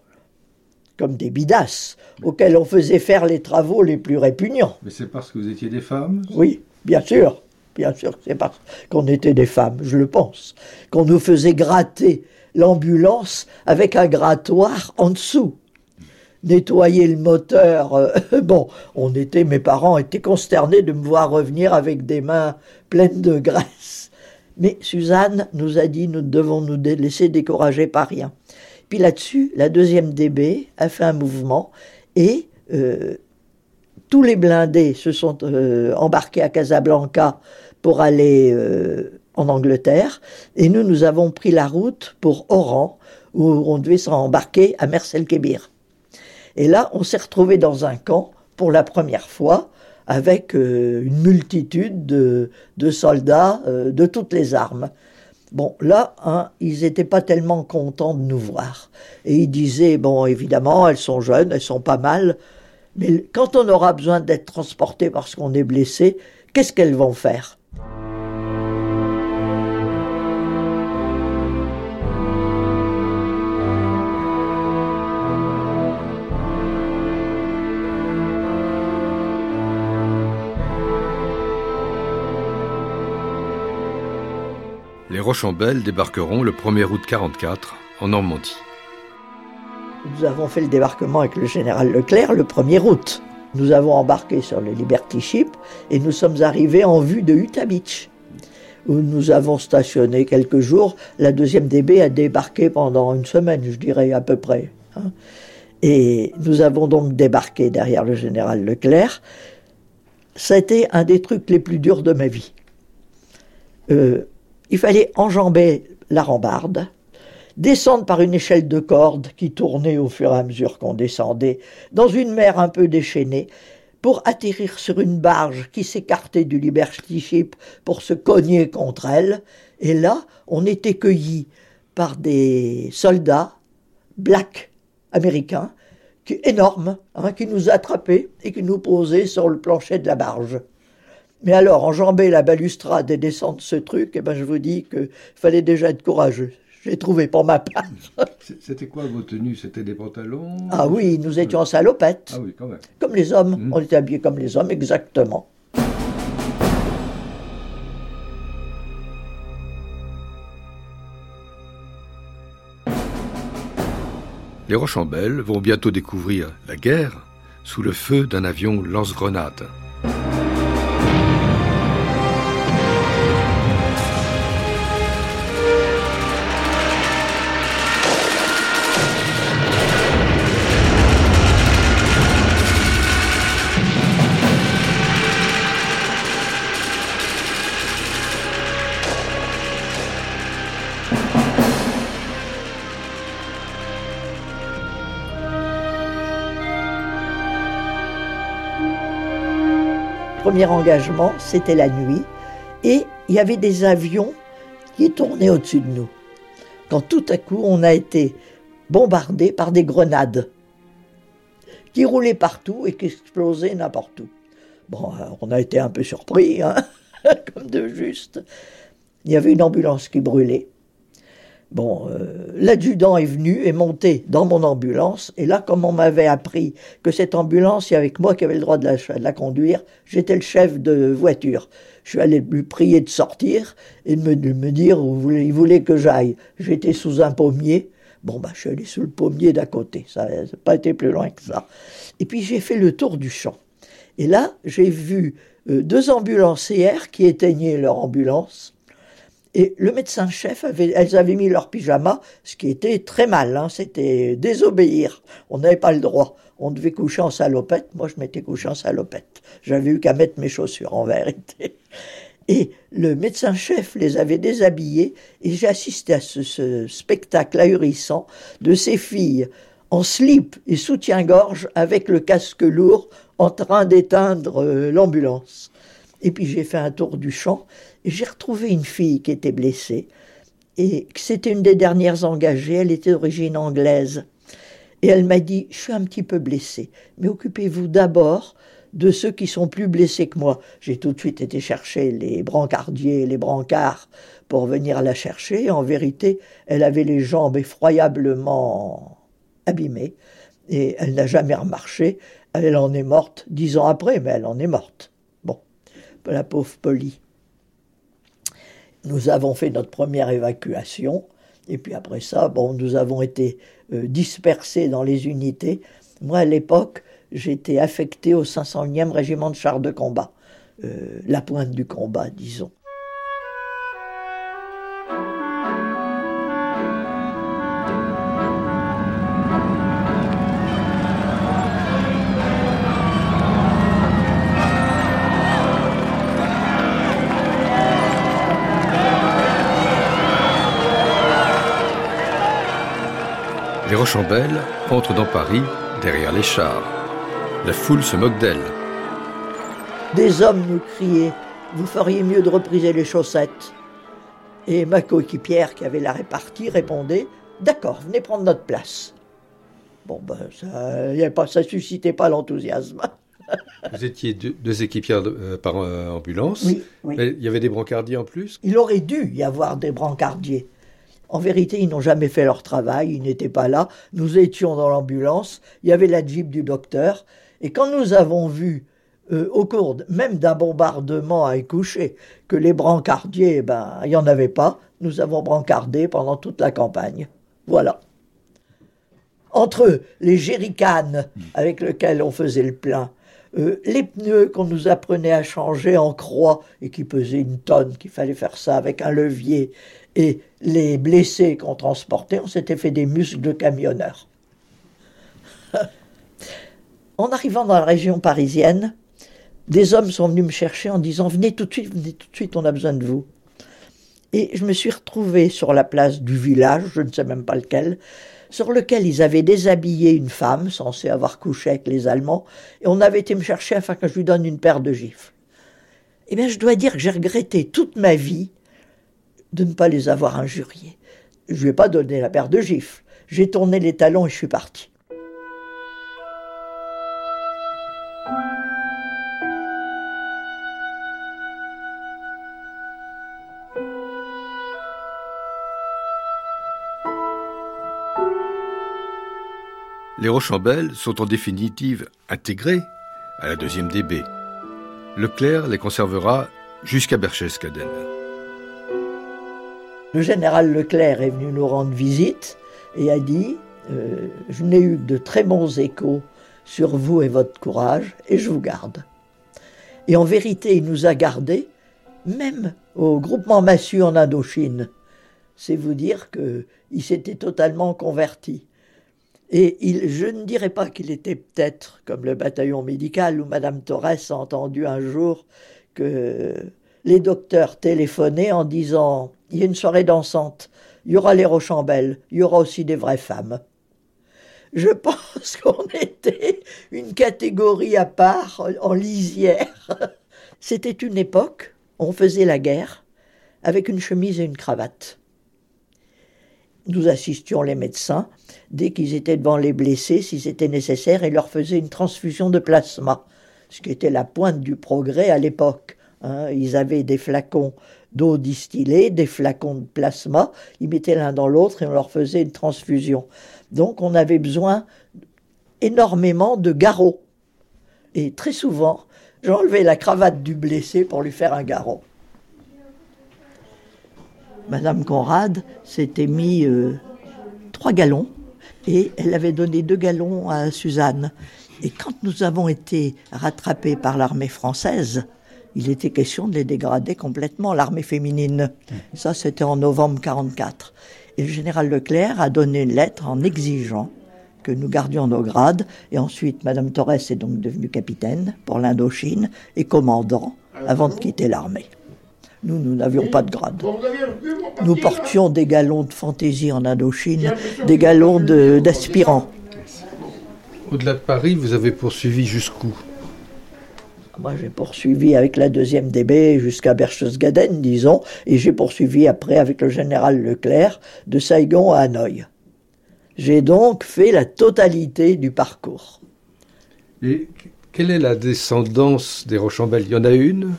comme des bidasses, auxquels on faisait faire les travaux les plus répugnants. Mais c'est parce que vous étiez des femmes Oui, bien sûr. Bien sûr, c'est parce qu'on était des femmes, je le pense. Qu'on nous faisait gratter l'ambulance avec un grattoir en dessous. Nettoyer le moteur. Euh, bon, on était, mes parents étaient consternés de me voir revenir avec des mains pleines de graisse. Mais Suzanne nous a dit, nous devons nous laisser décourager par rien. Puis là-dessus, la deuxième DB a fait un mouvement et euh, tous les blindés se sont euh, embarqués à Casablanca pour aller euh, en Angleterre et nous, nous avons pris la route pour Oran où on devait s'embarquer à Merselkébir. Et là, on s'est retrouvé dans un camp pour la première fois avec une multitude de, de soldats de toutes les armes. Bon, là, hein, ils n'étaient pas tellement contents de nous voir. Et ils disaient, bon, évidemment, elles sont jeunes, elles sont pas mal, mais quand on aura besoin d'être transporté parce qu'on est blessé, qu'est-ce qu'elles vont faire? Les Rochambelles débarqueront le 1er août 44 en Normandie. Nous avons fait le débarquement avec le général Leclerc le 1er août. Nous avons embarqué sur le Liberty Ship et nous sommes arrivés en vue de Utah Beach, où nous avons stationné quelques jours. La deuxième DB a débarqué pendant une semaine, je dirais à peu près. Hein. Et nous avons donc débarqué derrière le général Leclerc. Ça a été un des trucs les plus durs de ma vie. Euh, il fallait enjamber la rambarde, descendre par une échelle de corde qui tournait au fur et à mesure qu'on descendait, dans une mer un peu déchaînée, pour atterrir sur une barge qui s'écartait du Liberty Ship pour se cogner contre elle, Et là, on était cueillis par des soldats blacks américains, énormes, hein, qui nous attrapaient et qui nous posaient sur le plancher de la barge. Mais alors, enjamber la balustrade et descendre ce truc, eh ben, je vous dis qu'il fallait déjà être courageux. J'ai trouvé pour ma part. C'était quoi vos tenues? C'était des pantalons? Ah oui, nous étions en salopette. Ah oui, quand même. Comme les hommes. Mmh. On était habillés comme les hommes, exactement. Les Rochambelles vont bientôt découvrir la guerre sous le feu d'un avion lance-grenade. Premier engagement, c'était la nuit, et il y avait des avions qui tournaient au-dessus de nous. Quand tout à coup, on a été bombardé par des grenades qui roulaient partout et qui explosaient n'importe où. Bon, on a été un peu surpris, hein, comme de juste. Il y avait une ambulance qui brûlait. Bon, euh, l'adjudant est venu et monté dans mon ambulance, et là, comme on m'avait appris que cette ambulance, avait que moi qui avais le droit de la, conduire, j'étais le chef de voiture. Je suis allé lui prier de sortir et de me, dire où il voulait que j'aille. J'étais sous un pommier. Bon, bah, je suis allé sous le pommier d'à côté. Ça n'a pas été plus loin que ça. Et puis, j'ai fait le tour du champ. Et là, j'ai vu euh, deux ambulancières qui éteignaient leur ambulance et le médecin-chef, avait, elles avaient mis leur pyjama, ce qui était très mal, hein, c'était désobéir. On n'avait pas le droit. On devait coucher en salopette. Moi, je m'étais couché en salopette. J'avais eu qu'à mettre mes chaussures, en vérité. Et le médecin-chef les avait déshabillées, et j'ai assisté à ce, ce spectacle ahurissant de ces filles en slip et soutien-gorge avec le casque lourd en train d'éteindre euh, l'ambulance. Et puis j'ai fait un tour du champ j'ai retrouvé une fille qui était blessée et c'était une des dernières engagées, elle était d'origine anglaise. Et elle m'a dit, je suis un petit peu blessée, mais occupez-vous d'abord de ceux qui sont plus blessés que moi. J'ai tout de suite été chercher les brancardiers, les brancards pour venir la chercher. En vérité, elle avait les jambes effroyablement abîmées et elle n'a jamais remarché. Elle en est morte dix ans après, mais elle en est morte. Bon, la pauvre Polly nous avons fait notre première évacuation. Et puis après ça, bon, nous avons été euh, dispersés dans les unités. Moi, à l'époque, j'étais affecté au 501e régiment de chars de combat, euh, la pointe du combat, disons. Les Rochambelles entrent dans Paris derrière les chars. La foule se moque d'elle. Des hommes nous criaient Vous feriez mieux de repriser les chaussettes. Et ma coéquipière, qui avait la répartie, répondait D'accord, venez prendre notre place. Bon, ben, ça ne suscitait pas l'enthousiasme. Vous étiez deux, équipières euh, par euh, ambulance. Oui, oui. il y avait des brancardiers en plus? Il aurait dû y avoir des brancardiers. En vérité, ils n'ont jamais fait leur travail, ils n'étaient pas là. Nous étions dans l'ambulance, il y avait la jeep du docteur, et quand nous avons vu, euh, au cours même d'un bombardement à écoucher, que les brancardiers, ben, il n'y en avait pas, nous avons brancardé pendant toute la campagne. Voilà. Entre eux, les jerrycans avec lesquels on faisait le plein, euh, les pneus qu'on nous apprenait à changer en croix et qui pesaient une tonne, qu'il fallait faire ça avec un levier, et les blessés qu'on transportait, on s'était fait des muscles de camionneurs. en arrivant dans la région parisienne, des hommes sont venus me chercher en disant Venez tout de suite, venez tout de suite, on a besoin de vous. Et je me suis retrouvé sur la place du village, je ne sais même pas lequel, sur lequel ils avaient déshabillé une femme censée avoir couché avec les Allemands, et on avait été me chercher afin que je lui donne une paire de gifles. Eh bien, je dois dire que j'ai regretté toute ma vie de ne pas les avoir injuriés. Je ne lui ai pas donné la paire de gifles. J'ai tourné les talons et je suis parti. Les Rochambelles sont en définitive intégrés à la deuxième DB. Leclerc les conservera jusqu'à Berchtesgaden. Le général Leclerc est venu nous rendre visite et a dit euh, Je n'ai eu de très bons échos sur vous et votre courage, et je vous garde. Et en vérité, il nous a gardés, même au groupement Massu en Indochine. C'est vous dire qu'il s'était totalement converti. Et je ne dirais pas qu'il était peut-être comme le bataillon médical où Madame Torres a entendu un jour que les docteurs téléphonaient en disant il y a une soirée dansante, il y aura les Rochambelles, il y aura aussi des vraies femmes. Je pense qu'on était une catégorie à part, en lisière. C'était une époque, on faisait la guerre avec une chemise et une cravate. Nous assistions les médecins dès qu'ils étaient devant les blessés, si c'était nécessaire, et leur faisaient une transfusion de plasma, ce qui était la pointe du progrès à l'époque. Hein. ils avaient des flacons d'eau distillée, des flacons de plasma, ils mettaient l'un dans l'autre et on leur faisait une transfusion. Donc on avait besoin énormément de garrots. Et très souvent, j'enlevais la cravate du blessé pour lui faire un garrot. Madame Conrad s'était mis euh, trois gallons et elle avait donné deux gallons à Suzanne. Et quand nous avons été rattrapés par l'armée française, il était question de les dégrader complètement, l'armée féminine. Ça, c'était en novembre 44. Et le général Leclerc a donné une lettre en exigeant que nous gardions nos grades. Et ensuite, Madame Torres est donc devenue capitaine pour l'Indochine et commandant avant de quitter l'armée. Nous, nous n'avions pas de grade. Nous portions des galons de fantaisie en Indochine, des galons d'aspirants. Au-delà de Paris, vous avez poursuivi jusqu'où? Moi, j'ai poursuivi avec la deuxième DB jusqu'à Berchtesgaden, disons, et j'ai poursuivi après avec le général Leclerc de Saigon à Hanoï. J'ai donc fait la totalité du parcours. Et quelle est la descendance des Rochambelles Il y en a une?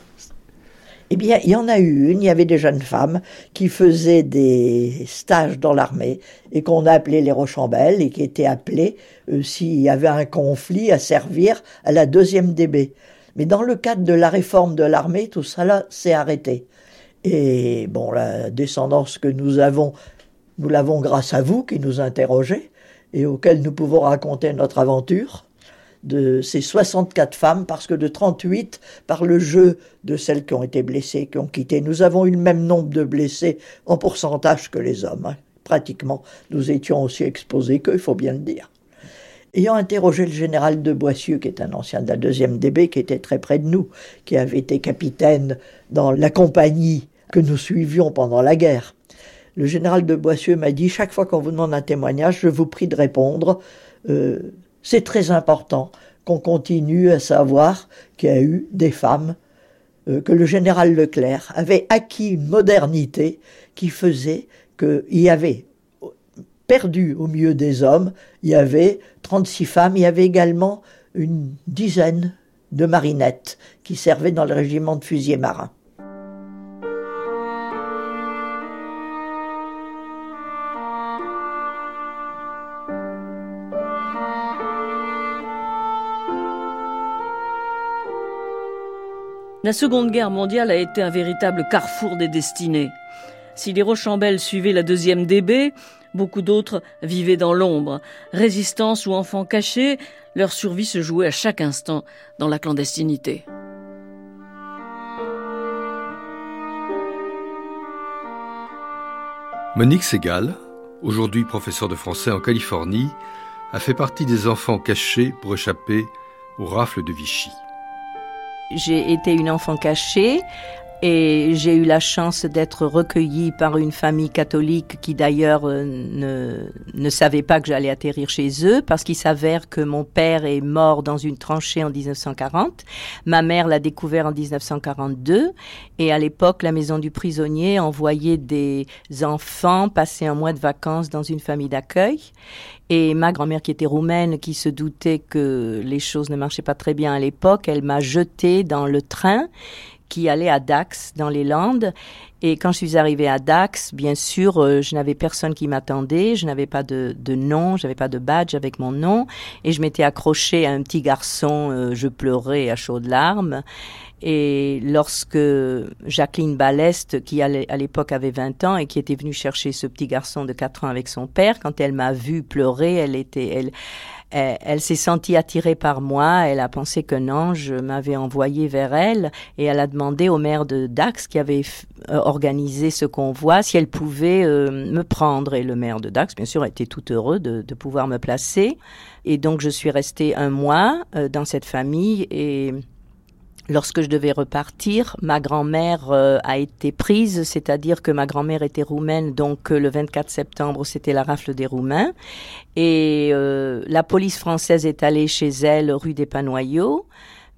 Eh bien, il y en a eu une, il y avait des jeunes femmes qui faisaient des stages dans l'armée et qu'on appelait les Rochambelles et qui étaient appelées, euh, s'il y avait un conflit, à servir à la deuxième DB. Mais dans le cadre de la réforme de l'armée, tout ça s'est arrêté. Et bon, la descendance que nous avons, nous l'avons grâce à vous qui nous interrogez et auquel nous pouvons raconter notre aventure de ces 64 femmes, parce que de 38, par le jeu de celles qui ont été blessées, qui ont quitté, nous avons eu le même nombre de blessés en pourcentage que les hommes. Hein. Pratiquement, nous étions aussi exposés qu'eux, il faut bien le dire. Ayant interrogé le général de Boissieu, qui est un ancien de la deuxième DB, qui était très près de nous, qui avait été capitaine dans la compagnie que nous suivions pendant la guerre, le général de Boissieu m'a dit chaque fois qu'on vous demande un témoignage, je vous prie de répondre. Euh, c'est très important qu'on continue à savoir qu'il y a eu des femmes, euh, que le général Leclerc avait acquis une modernité qui faisait qu'il y avait perdu au milieu des hommes, il y avait 36 femmes, il y avait également une dizaine de marinettes qui servaient dans le régiment de fusiliers marins. La Seconde Guerre mondiale a été un véritable carrefour des destinées. Si les Rochambelles suivaient la deuxième DB, beaucoup d'autres vivaient dans l'ombre. Résistance ou enfants cachés, leur survie se jouait à chaque instant dans la clandestinité. Monique Segal, aujourd'hui professeure de français en Californie, a fait partie des enfants cachés pour échapper aux rafles de Vichy j'ai été une enfant cachée Et j'ai eu la chance d'être recueillie par une famille catholique qui d'ailleurs euh, ne, ne savait pas que j'allais atterrir chez eux parce qu'il s'avère que mon père est mort dans une tranchée en 1940. Ma mère l'a découvert en 1942 et à l'époque la maison du prisonnier envoyait des enfants passer un mois de vacances dans une famille d'accueil. Et ma grand-mère qui était roumaine, qui se doutait que les choses ne marchaient pas très bien à l'époque, elle m'a jetée dans le train qui allait à Dax dans les Landes. Et quand je suis arrivée à Dax, bien sûr, euh, je n'avais personne qui m'attendait, je n'avais pas de, de nom, j'avais pas de badge avec mon nom, et je m'étais accrochée à un petit garçon, euh, je pleurais à chaudes larmes. Et lorsque Jacqueline Ballest, qui à l'époque avait 20 ans et qui était venue chercher ce petit garçon de 4 ans avec son père, quand elle m'a vue pleurer, elle était, elle, elle, s'est sentie attirée par moi. Elle a pensé qu'un ange m'avait envoyé vers elle et elle a demandé au maire de Dax qui avait euh, organisé ce convoi si elle pouvait euh, me prendre. Et le maire de Dax, bien sûr, était tout heureux de, de pouvoir me placer. Et donc je suis restée un mois euh, dans cette famille et Lorsque je devais repartir, ma grand-mère euh, a été prise, c'est-à-dire que ma grand-mère était roumaine, donc euh, le 24 septembre, c'était la rafle des Roumains. Et euh, la police française est allée chez elle, rue des Panoyaux.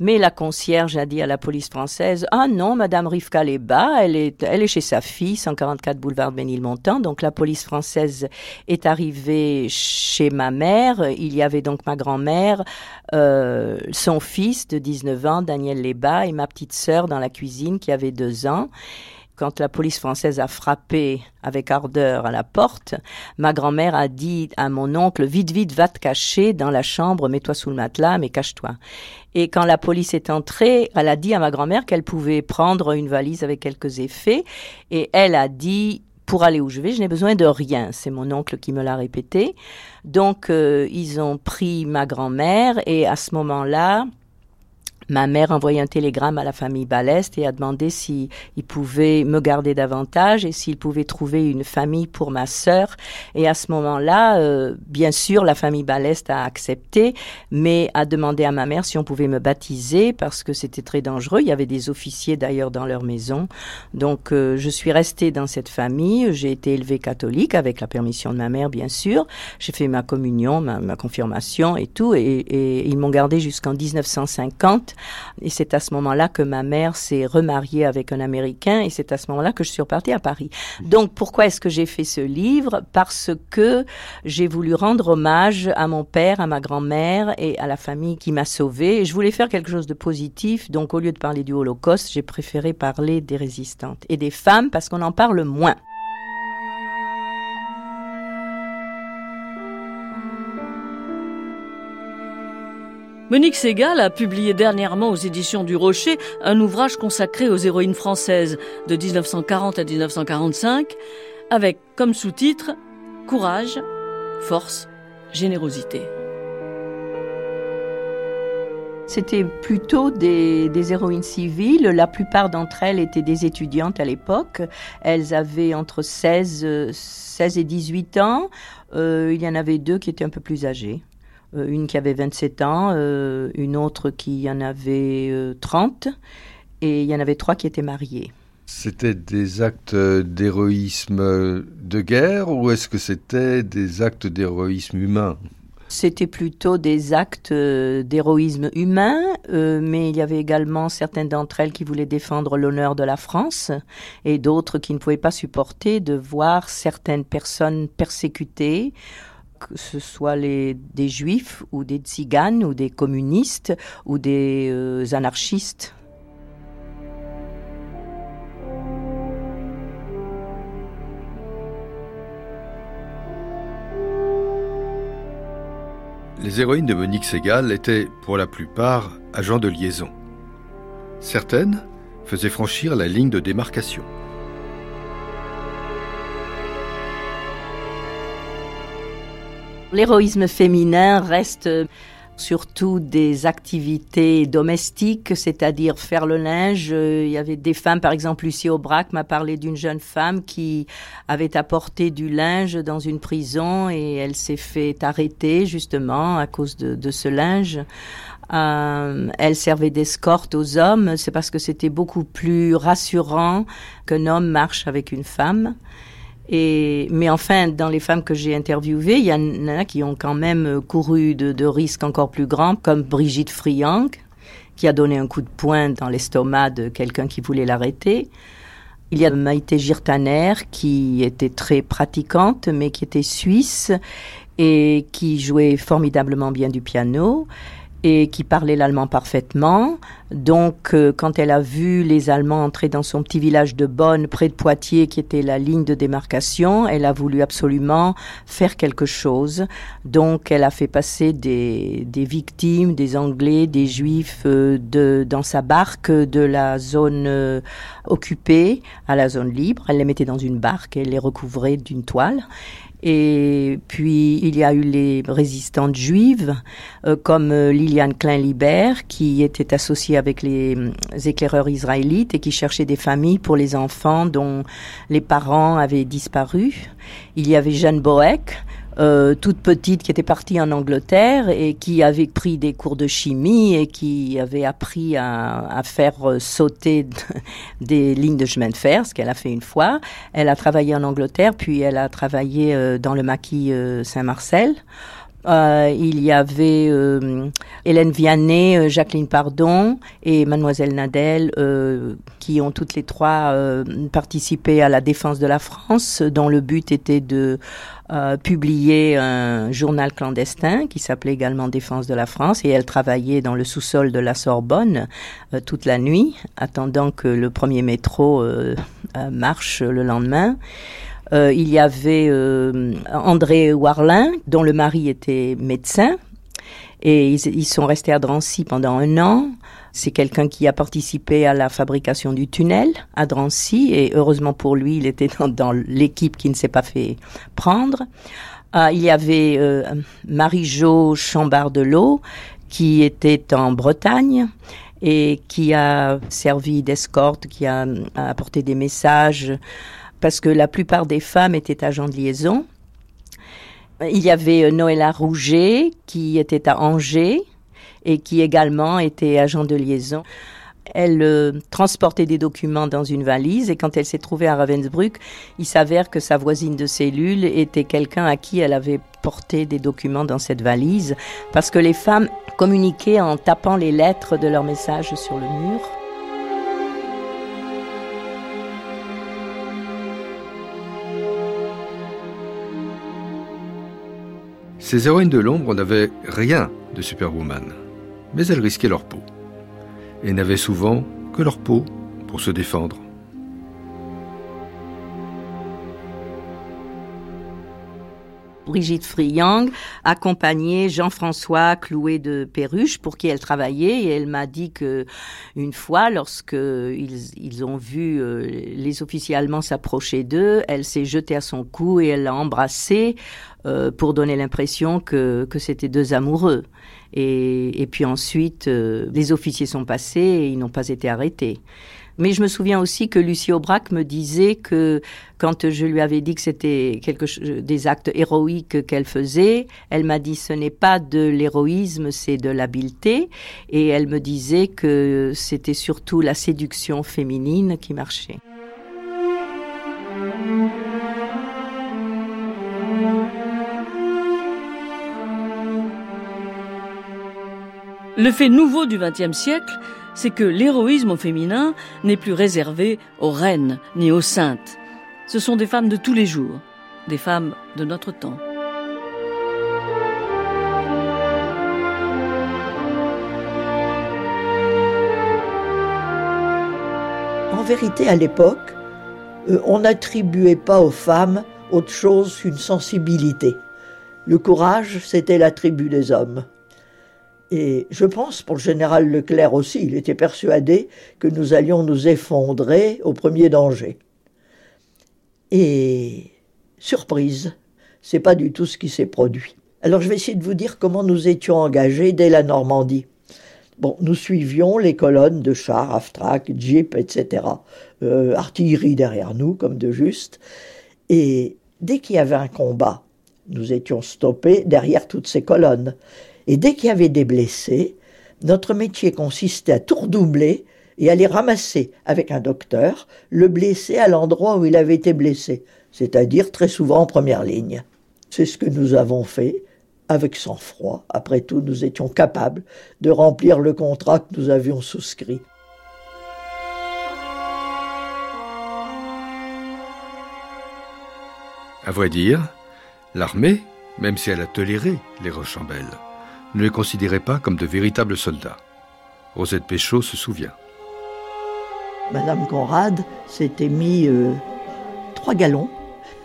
Mais la concierge a dit à la police française Ah non, Madame Rivka Leba, elle est, elle est chez sa fille, 144 boulevard Bénilmontant. Donc la police française est arrivée chez ma mère. Il y avait donc ma grand-mère, euh, son fils de 19 ans, Daniel Leba, et ma petite sœur dans la cuisine qui avait deux ans quand la police française a frappé avec ardeur à la porte, ma grand-mère a dit à mon oncle, vite, vite, va te cacher dans la chambre, mets-toi sous le matelas, mais cache-toi. Et quand la police est entrée, elle a dit à ma grand-mère qu'elle pouvait prendre une valise avec quelques effets, et elle a dit, pour aller où je vais, je n'ai besoin de rien. C'est mon oncle qui me l'a répété. Donc, euh, ils ont pris ma grand-mère, et à ce moment-là, ma mère envoyé un télégramme à la famille Balest et a demandé s'ils pouvaient me garder davantage et s'ils pouvaient trouver une famille pour ma sœur. Et à ce moment-là, euh, bien sûr, la famille Balest a accepté, mais a demandé à ma mère si on pouvait me baptiser parce que c'était très dangereux. Il y avait des officiers d'ailleurs dans leur maison. Donc, euh, je suis restée dans cette famille. J'ai été élevée catholique avec la permission de ma mère, bien sûr. J'ai fait ma communion, ma, ma confirmation et tout. Et, et ils m'ont gardée jusqu'en 1950 et c'est à ce moment-là que ma mère s'est remariée avec un Américain et c'est à ce moment-là que je suis repartie à Paris. Donc pourquoi est-ce que j'ai fait ce livre? Parce que j'ai voulu rendre hommage à mon père, à ma grand-mère et à la famille qui m'a sauvée. je voulais faire quelque chose de positif. Donc au lieu de parler du Holocauste, j'ai préféré parler des résistantes et des femmes parce qu'on en parle moins. Monique Segal a publié dernièrement aux éditions du Rocher un ouvrage consacré aux héroïnes françaises de 1940 à 1945, avec comme sous-titre Courage, force, générosité. C'était plutôt des, héroïnes civiles. La plupart d'entre elles étaient des étudiantes à l'époque. Elles avaient entre 16, 16 et 18 ans. Euh, il y en avait deux qui étaient un peu plus âgées. Euh, une qui avait 27 ans, euh, une autre qui en avait 30, euh, et il y en avait trois qui étaient mariés. C'était des actes d'héroïsme de guerre ou est-ce que c'était des actes d'héroïsme humain? C'était plutôt des actes d'héroïsme humain, mais il y avait également certaines d'entre elles qui voulaient défendre l'honneur de la France et d'autres qui ne pouvaient pas supporter de voir certaines personnes persécutées que ce soit des juifs ou des tziganes ou des communistes ou des euh, anarchistes. Les héroïnes de Monique Segal étaient pour la plupart agents de liaison. Certaines faisaient franchir la ligne de démarcation. L'héroïsme féminin reste surtout des activités domestiques, c'est-à-dire faire le linge. Il y avait des femmes, par exemple Lucie Aubrac m'a parlé d'une jeune femme qui avait apporté du linge dans une prison et elle s'est fait arrêter justement à cause de, ce linge. Euh, elle servait d'escorte aux hommes. C'est parce que c'était beaucoup plus rassurant qu'un homme marche avec une femme. Et, mais enfin, dans les femmes que j'ai interviewées, il y en a qui ont quand même couru de, risques encore plus grands, comme Brigitte Friang, qui a donné un coup de poing dans l'estomac de quelqu'un qui voulait l'arrêter. Il y a Maïté Girtaner qui était très pratiquante, mais qui était suisse et qui jouait formidablement bien du piano et qui parlait l'allemand parfaitement. Donc, euh, quand elle a vu les Allemands entrer dans son petit village de Bonn, près de Poitiers, qui était la ligne de démarcation, elle a voulu absolument faire quelque chose. Donc, elle a fait passer des, des victimes, des Anglais, des Juifs, euh, de, dans sa barque de la zone euh, occupée à la zone libre. Elle les mettait dans une barque et les recouvrait d'une toile. Et puis il y a eu les résistantes juives euh, comme euh, Liliane Klein-Libert qui était associée avec les, euh, éclaireurs israélites et qui cherchait des familles pour les enfants dont les parents avaient disparu. Il y avait Jeanne Boeck euh, toute petite qui était partie en Angleterre et qui avait pris des cours de chimie et qui avait appris à, à faire euh, sauter des lignes de chemin de fer, ce qu'elle a fait une fois. Elle a travaillé en Angleterre, puis elle a travaillé euh, dans le maquis Saint-Marcel. Euh, il y avait euh, Hélène Vianney, euh, Jacqueline Pardon et Mademoiselle Nadel, qui ont toutes les trois participé à la défense de la France, dont le but était de publier un journal clandestin qui s'appelait également Défense de la France. Et elles travaillaient dans le sous-sol de la Sorbonne toute la nuit, attendant que le premier métro marche le lendemain. Euh, il y avait euh, André Warlin, dont le mari était médecin. Et ils, sont restés à Drancy pendant un an. C'est quelqu'un qui a participé à la fabrication du tunnel à Drancy. Et heureusement pour lui, il était dans, l'équipe qui ne s'est pas fait prendre. Euh, il y avait Marie-Jo Chambard-Delot, qui était en Bretagne et qui a servi d'escorte, qui a apporté des messages parce que la plupart des femmes étaient agents de liaison. Il y avait euh, Noëlla Rouget qui était à Angers et qui également était agent de liaison. Elle euh, transportait des documents dans une valise et quand elle s'est trouvée à Ravensbrück, il s'avère que sa voisine de cellule était quelqu'un à qui elle avait porté des documents dans cette valise parce que les femmes communiquaient en tapant les lettres de leurs messages sur le mur. Ces héroïnes de l'ombre n'avaient rien de Superwoman, mais elles risquaient leur peau, et n'avaient souvent que leur peau pour se défendre. Brigitte Friang accompagnait Jean-François Clouet de Perruche pour qui elle travaillait et elle m'a dit que une fois lorsque ils, ont vu euh, les officiers allemands s'approcher d'eux, elle s'est jetée à son cou et elle l'a embrassé euh, pour donner l'impression que, que c'était deux amoureux. Et, et puis ensuite, euh, les officiers sont passés et ils n'ont pas été arrêtés. Mais je me souviens aussi que Lucie Aubrac me disait que quand je lui avais dit que c'était quelque des actes héroïques qu'elle faisait, elle m'a dit ce n'est pas de l'héroïsme, c'est de l'habileté. Et elle me disait que c'était surtout la séduction féminine qui marchait. Le fait nouveau du XXe siècle, c'est que l'héroïsme au féminin n'est plus réservé aux reines ni aux saintes. Ce sont des femmes de tous les jours, des femmes de notre temps. En vérité, à l'époque, euh, on n'attribuait pas aux femmes autre chose qu'une sensibilité. Le courage, c'était l'attribut des hommes. Et je pense pour le général Leclerc aussi, il était persuadé que nous allions nous effondrer au premier danger. Et surprise, c'est pas du tout ce qui s'est produit. Alors je vais essayer de vous dire comment nous étions engagés dès la Normandie. Bon, nous suivions les colonnes de chars, Aftrak, Jeep, etc. Euh, artillerie derrière nous, comme de juste. Et dès qu'il y avait un combat, nous étions stoppés derrière toutes ces colonnes. Et dès qu'il y avait des blessés, Notre métier consistait à tout redoubler et aller ramasser avec un docteur le blessé à l'endroit où il avait été blessé, c'est-à-dire très souvent en première ligne. C'est ce que nous avons fait avec sang-froid. Après tout, nous étions capables de remplir le contrat que nous avions souscrit. À vrai dire, l'armée, même si elle a toléré les Rochambelles, ne les considérait pas comme de véritables soldats. Rosette Péchaud se souvient. Madame Conrad s'était mis euh, trois galons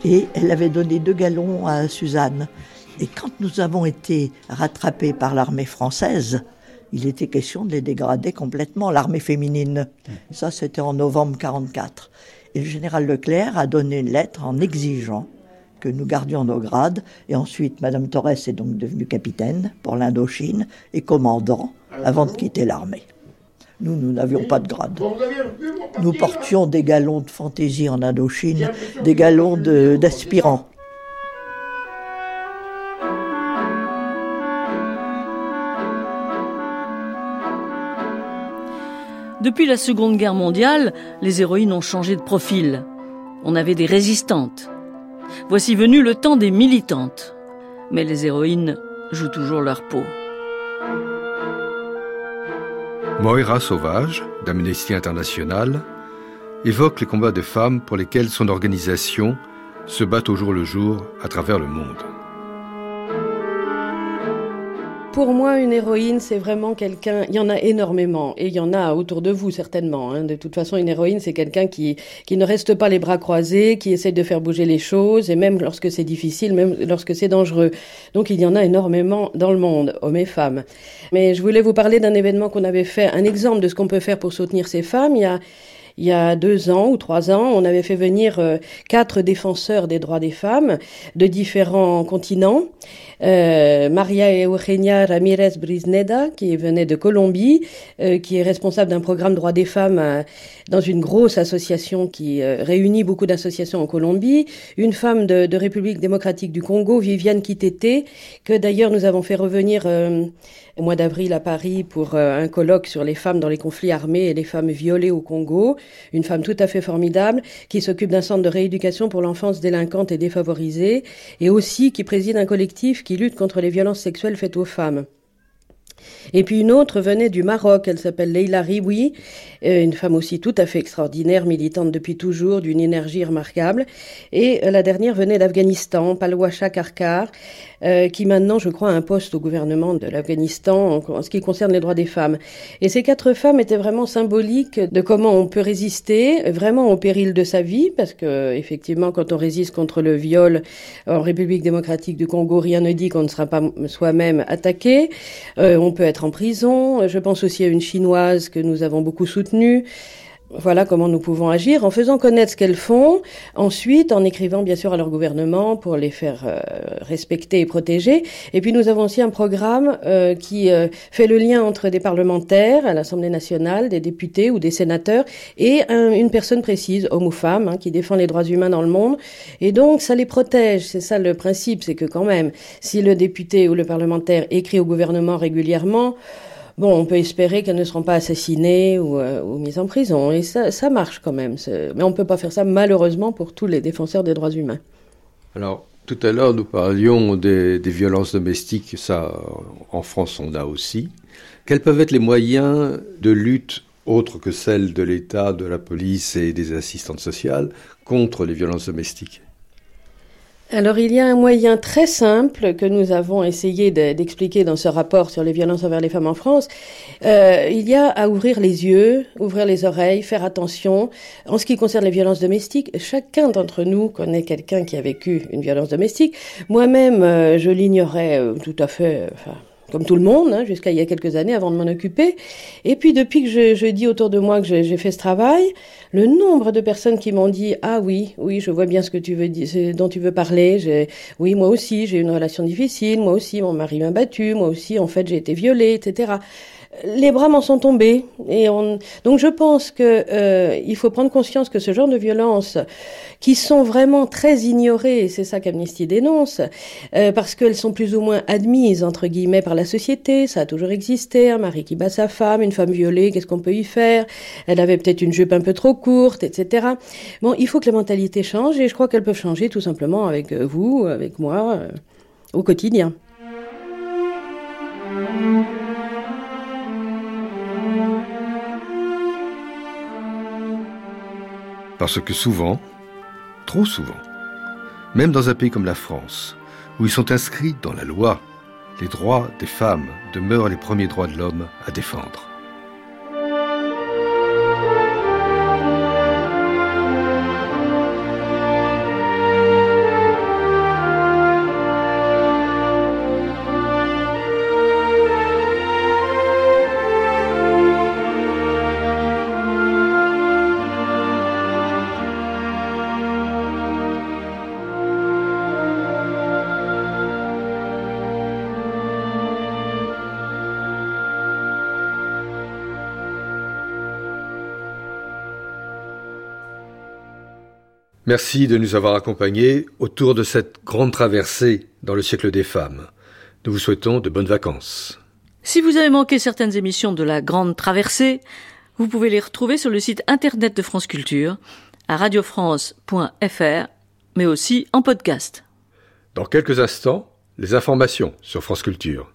et elle avait donné deux galons à Suzanne. Et quand nous avons été rattrapés par l'armée française, il était question de les dégrader complètement, l'armée féminine. Ça, c'était en novembre 44. Et le général Leclerc a donné une lettre en exigeant que nous gardions nos grades. Et ensuite, Madame Torres est donc devenue capitaine pour l'Indochine et commandant avant de quitter l'armée. Nous, nous n'avions pas de grade. Nous portions des galons de fantaisie en Indochine, des galons d'aspirants. Depuis la Seconde Guerre mondiale, les héroïnes ont changé de profil. On avait des résistantes. Voici venu le temps des militantes. Mais les héroïnes jouent toujours leur peau. Moira Sauvage, d'Amnesty International, évoque les combats de femmes pour lesquels son organisation se bat au jour le jour à travers le monde. Pour moi, une héroïne, c'est vraiment quelqu'un. Il y en a énormément, et il y en a autour de vous certainement. Hein. De toute façon, une héroïne, c'est quelqu'un qui qui ne reste pas les bras croisés, qui essaie de faire bouger les choses, et même lorsque c'est difficile, même lorsque c'est dangereux. Donc, il y en a énormément dans le monde, hommes et femmes. Mais je voulais vous parler d'un événement qu'on avait fait, un exemple de ce qu'on peut faire pour soutenir ces femmes. Il y a il y a deux ans ou trois ans, on avait fait venir euh, quatre défenseurs des droits des femmes de différents continents. Euh, Maria Eugenia Ramirez Brisneda, qui venait de Colombie, euh, qui est responsable d'un programme droits des femmes euh, dans une grosse association qui réunit beaucoup d'associations en Colombie. Une femme de, de, République démocratique du Congo, Viviane Kitete, que d'ailleurs nous avons fait revenir au mois d'avril à Paris pour un colloque sur les femmes dans les conflits armés et les femmes violées au Congo. Une femme tout à fait formidable qui s'occupe d'un centre de rééducation pour l'enfance délinquante et défavorisée et aussi qui préside un collectif qui lutte contre les violences sexuelles faites aux femmes. Et puis une autre venait du Maroc, elle s'appelle Leila Riwi, euh, une femme aussi tout à fait extraordinaire, militante depuis toujours, d'une énergie remarquable. Et euh, la dernière venait d'Afghanistan, Palwasha Karkar, euh, qui maintenant, je crois, a un poste au gouvernement de l'Afghanistan en, ce qui concerne les droits des femmes. Et ces quatre femmes étaient vraiment symboliques de comment on peut résister, vraiment au péril de sa vie, parce que effectivement, quand on résiste contre le viol en République démocratique du Congo, rien ne dit qu'on ne sera pas soi-même attaqué. on peut en prison. Je pense aussi à une chinoise que nous avons beaucoup soutenue. Voilà comment nous pouvons agir en faisant connaître ce qu'elles font, ensuite en écrivant bien sûr à leur gouvernement pour les faire euh, respecter et protéger. Et puis nous avons aussi un programme euh, qui euh, fait le lien entre des parlementaires à l'Assemblée nationale, des députés ou des sénateurs et une personne précise, homme ou femme, hein, qui défend les droits humains dans le monde. Et donc ça les protège. C'est ça le principe, c'est que quand même, si le député ou le parlementaire écrit au gouvernement régulièrement, bon, on peut espérer qu'elles ne seront pas assassinées ou, euh, mises en prison. Et ça, ça marche quand même. Mais on ne peut pas faire ça malheureusement pour tous les défenseurs des droits humains. Alors, tout à l'heure, nous parlions des, des, violences domestiques. Ça, en France, on a aussi. Quels peuvent être les moyens de lutte autres que celles de l'État, de la police et des assistantes sociales contre les violences domestiques? Alors il y a un moyen très simple que nous avons essayé d'expliquer dans ce rapport sur les violences envers les femmes en France. Euh, il y a à ouvrir les yeux, ouvrir les oreilles, faire attention. En ce qui concerne les violences domestiques, chacun d'entre nous connaît quelqu'un qui a vécu une violence domestique. Moi-même, euh, je l'ignorais euh, tout à fait. Comme tout le monde, hein, jusqu'à il y a quelques années avant de m'en occuper. Et puis depuis que je, je dis autour de moi que j'ai fait ce travail, le nombre de personnes qui m'ont dit ah oui, oui, je vois bien ce que tu veux dire, dont tu veux parler. Oui, moi aussi, j'ai une relation difficile. Moi aussi, mon mari m'a battu. Moi aussi, en fait, j'ai été violée, etc les bras m'en sont tombés. Et on... Donc je pense que euh, il faut prendre conscience que ce genre de violences, qui sont vraiment très ignorées, c'est ça qu'Amnesty dénonce, euh, parce qu'elles sont plus ou moins admises entre guillemets par la société, ça a toujours existé, un mari qui bat sa femme, une femme violée, qu'est-ce qu'on peut y faire? Elle avait peut-être une jupe un peu trop courte, etc. Bon, il faut que les mentalités changent et je crois qu'elles peuvent changer tout simplement avec euh, vous, avec moi, euh, au quotidien. Parce que souvent, trop souvent, même dans un pays comme la France, où ils sont inscrits dans la loi, les droits des femmes demeurent les premiers droits de l'homme à défendre. Merci de nous avoir accompagnés autour de cette grande traversée dans le siècle des femmes. Nous vous souhaitons de bonnes vacances. Si vous avez manqué certaines émissions de la Grande Traversée, vous pouvez les retrouver sur le site internet de France Culture, à radiofrance.fr, mais aussi en podcast. Dans quelques instants, les informations sur France Culture.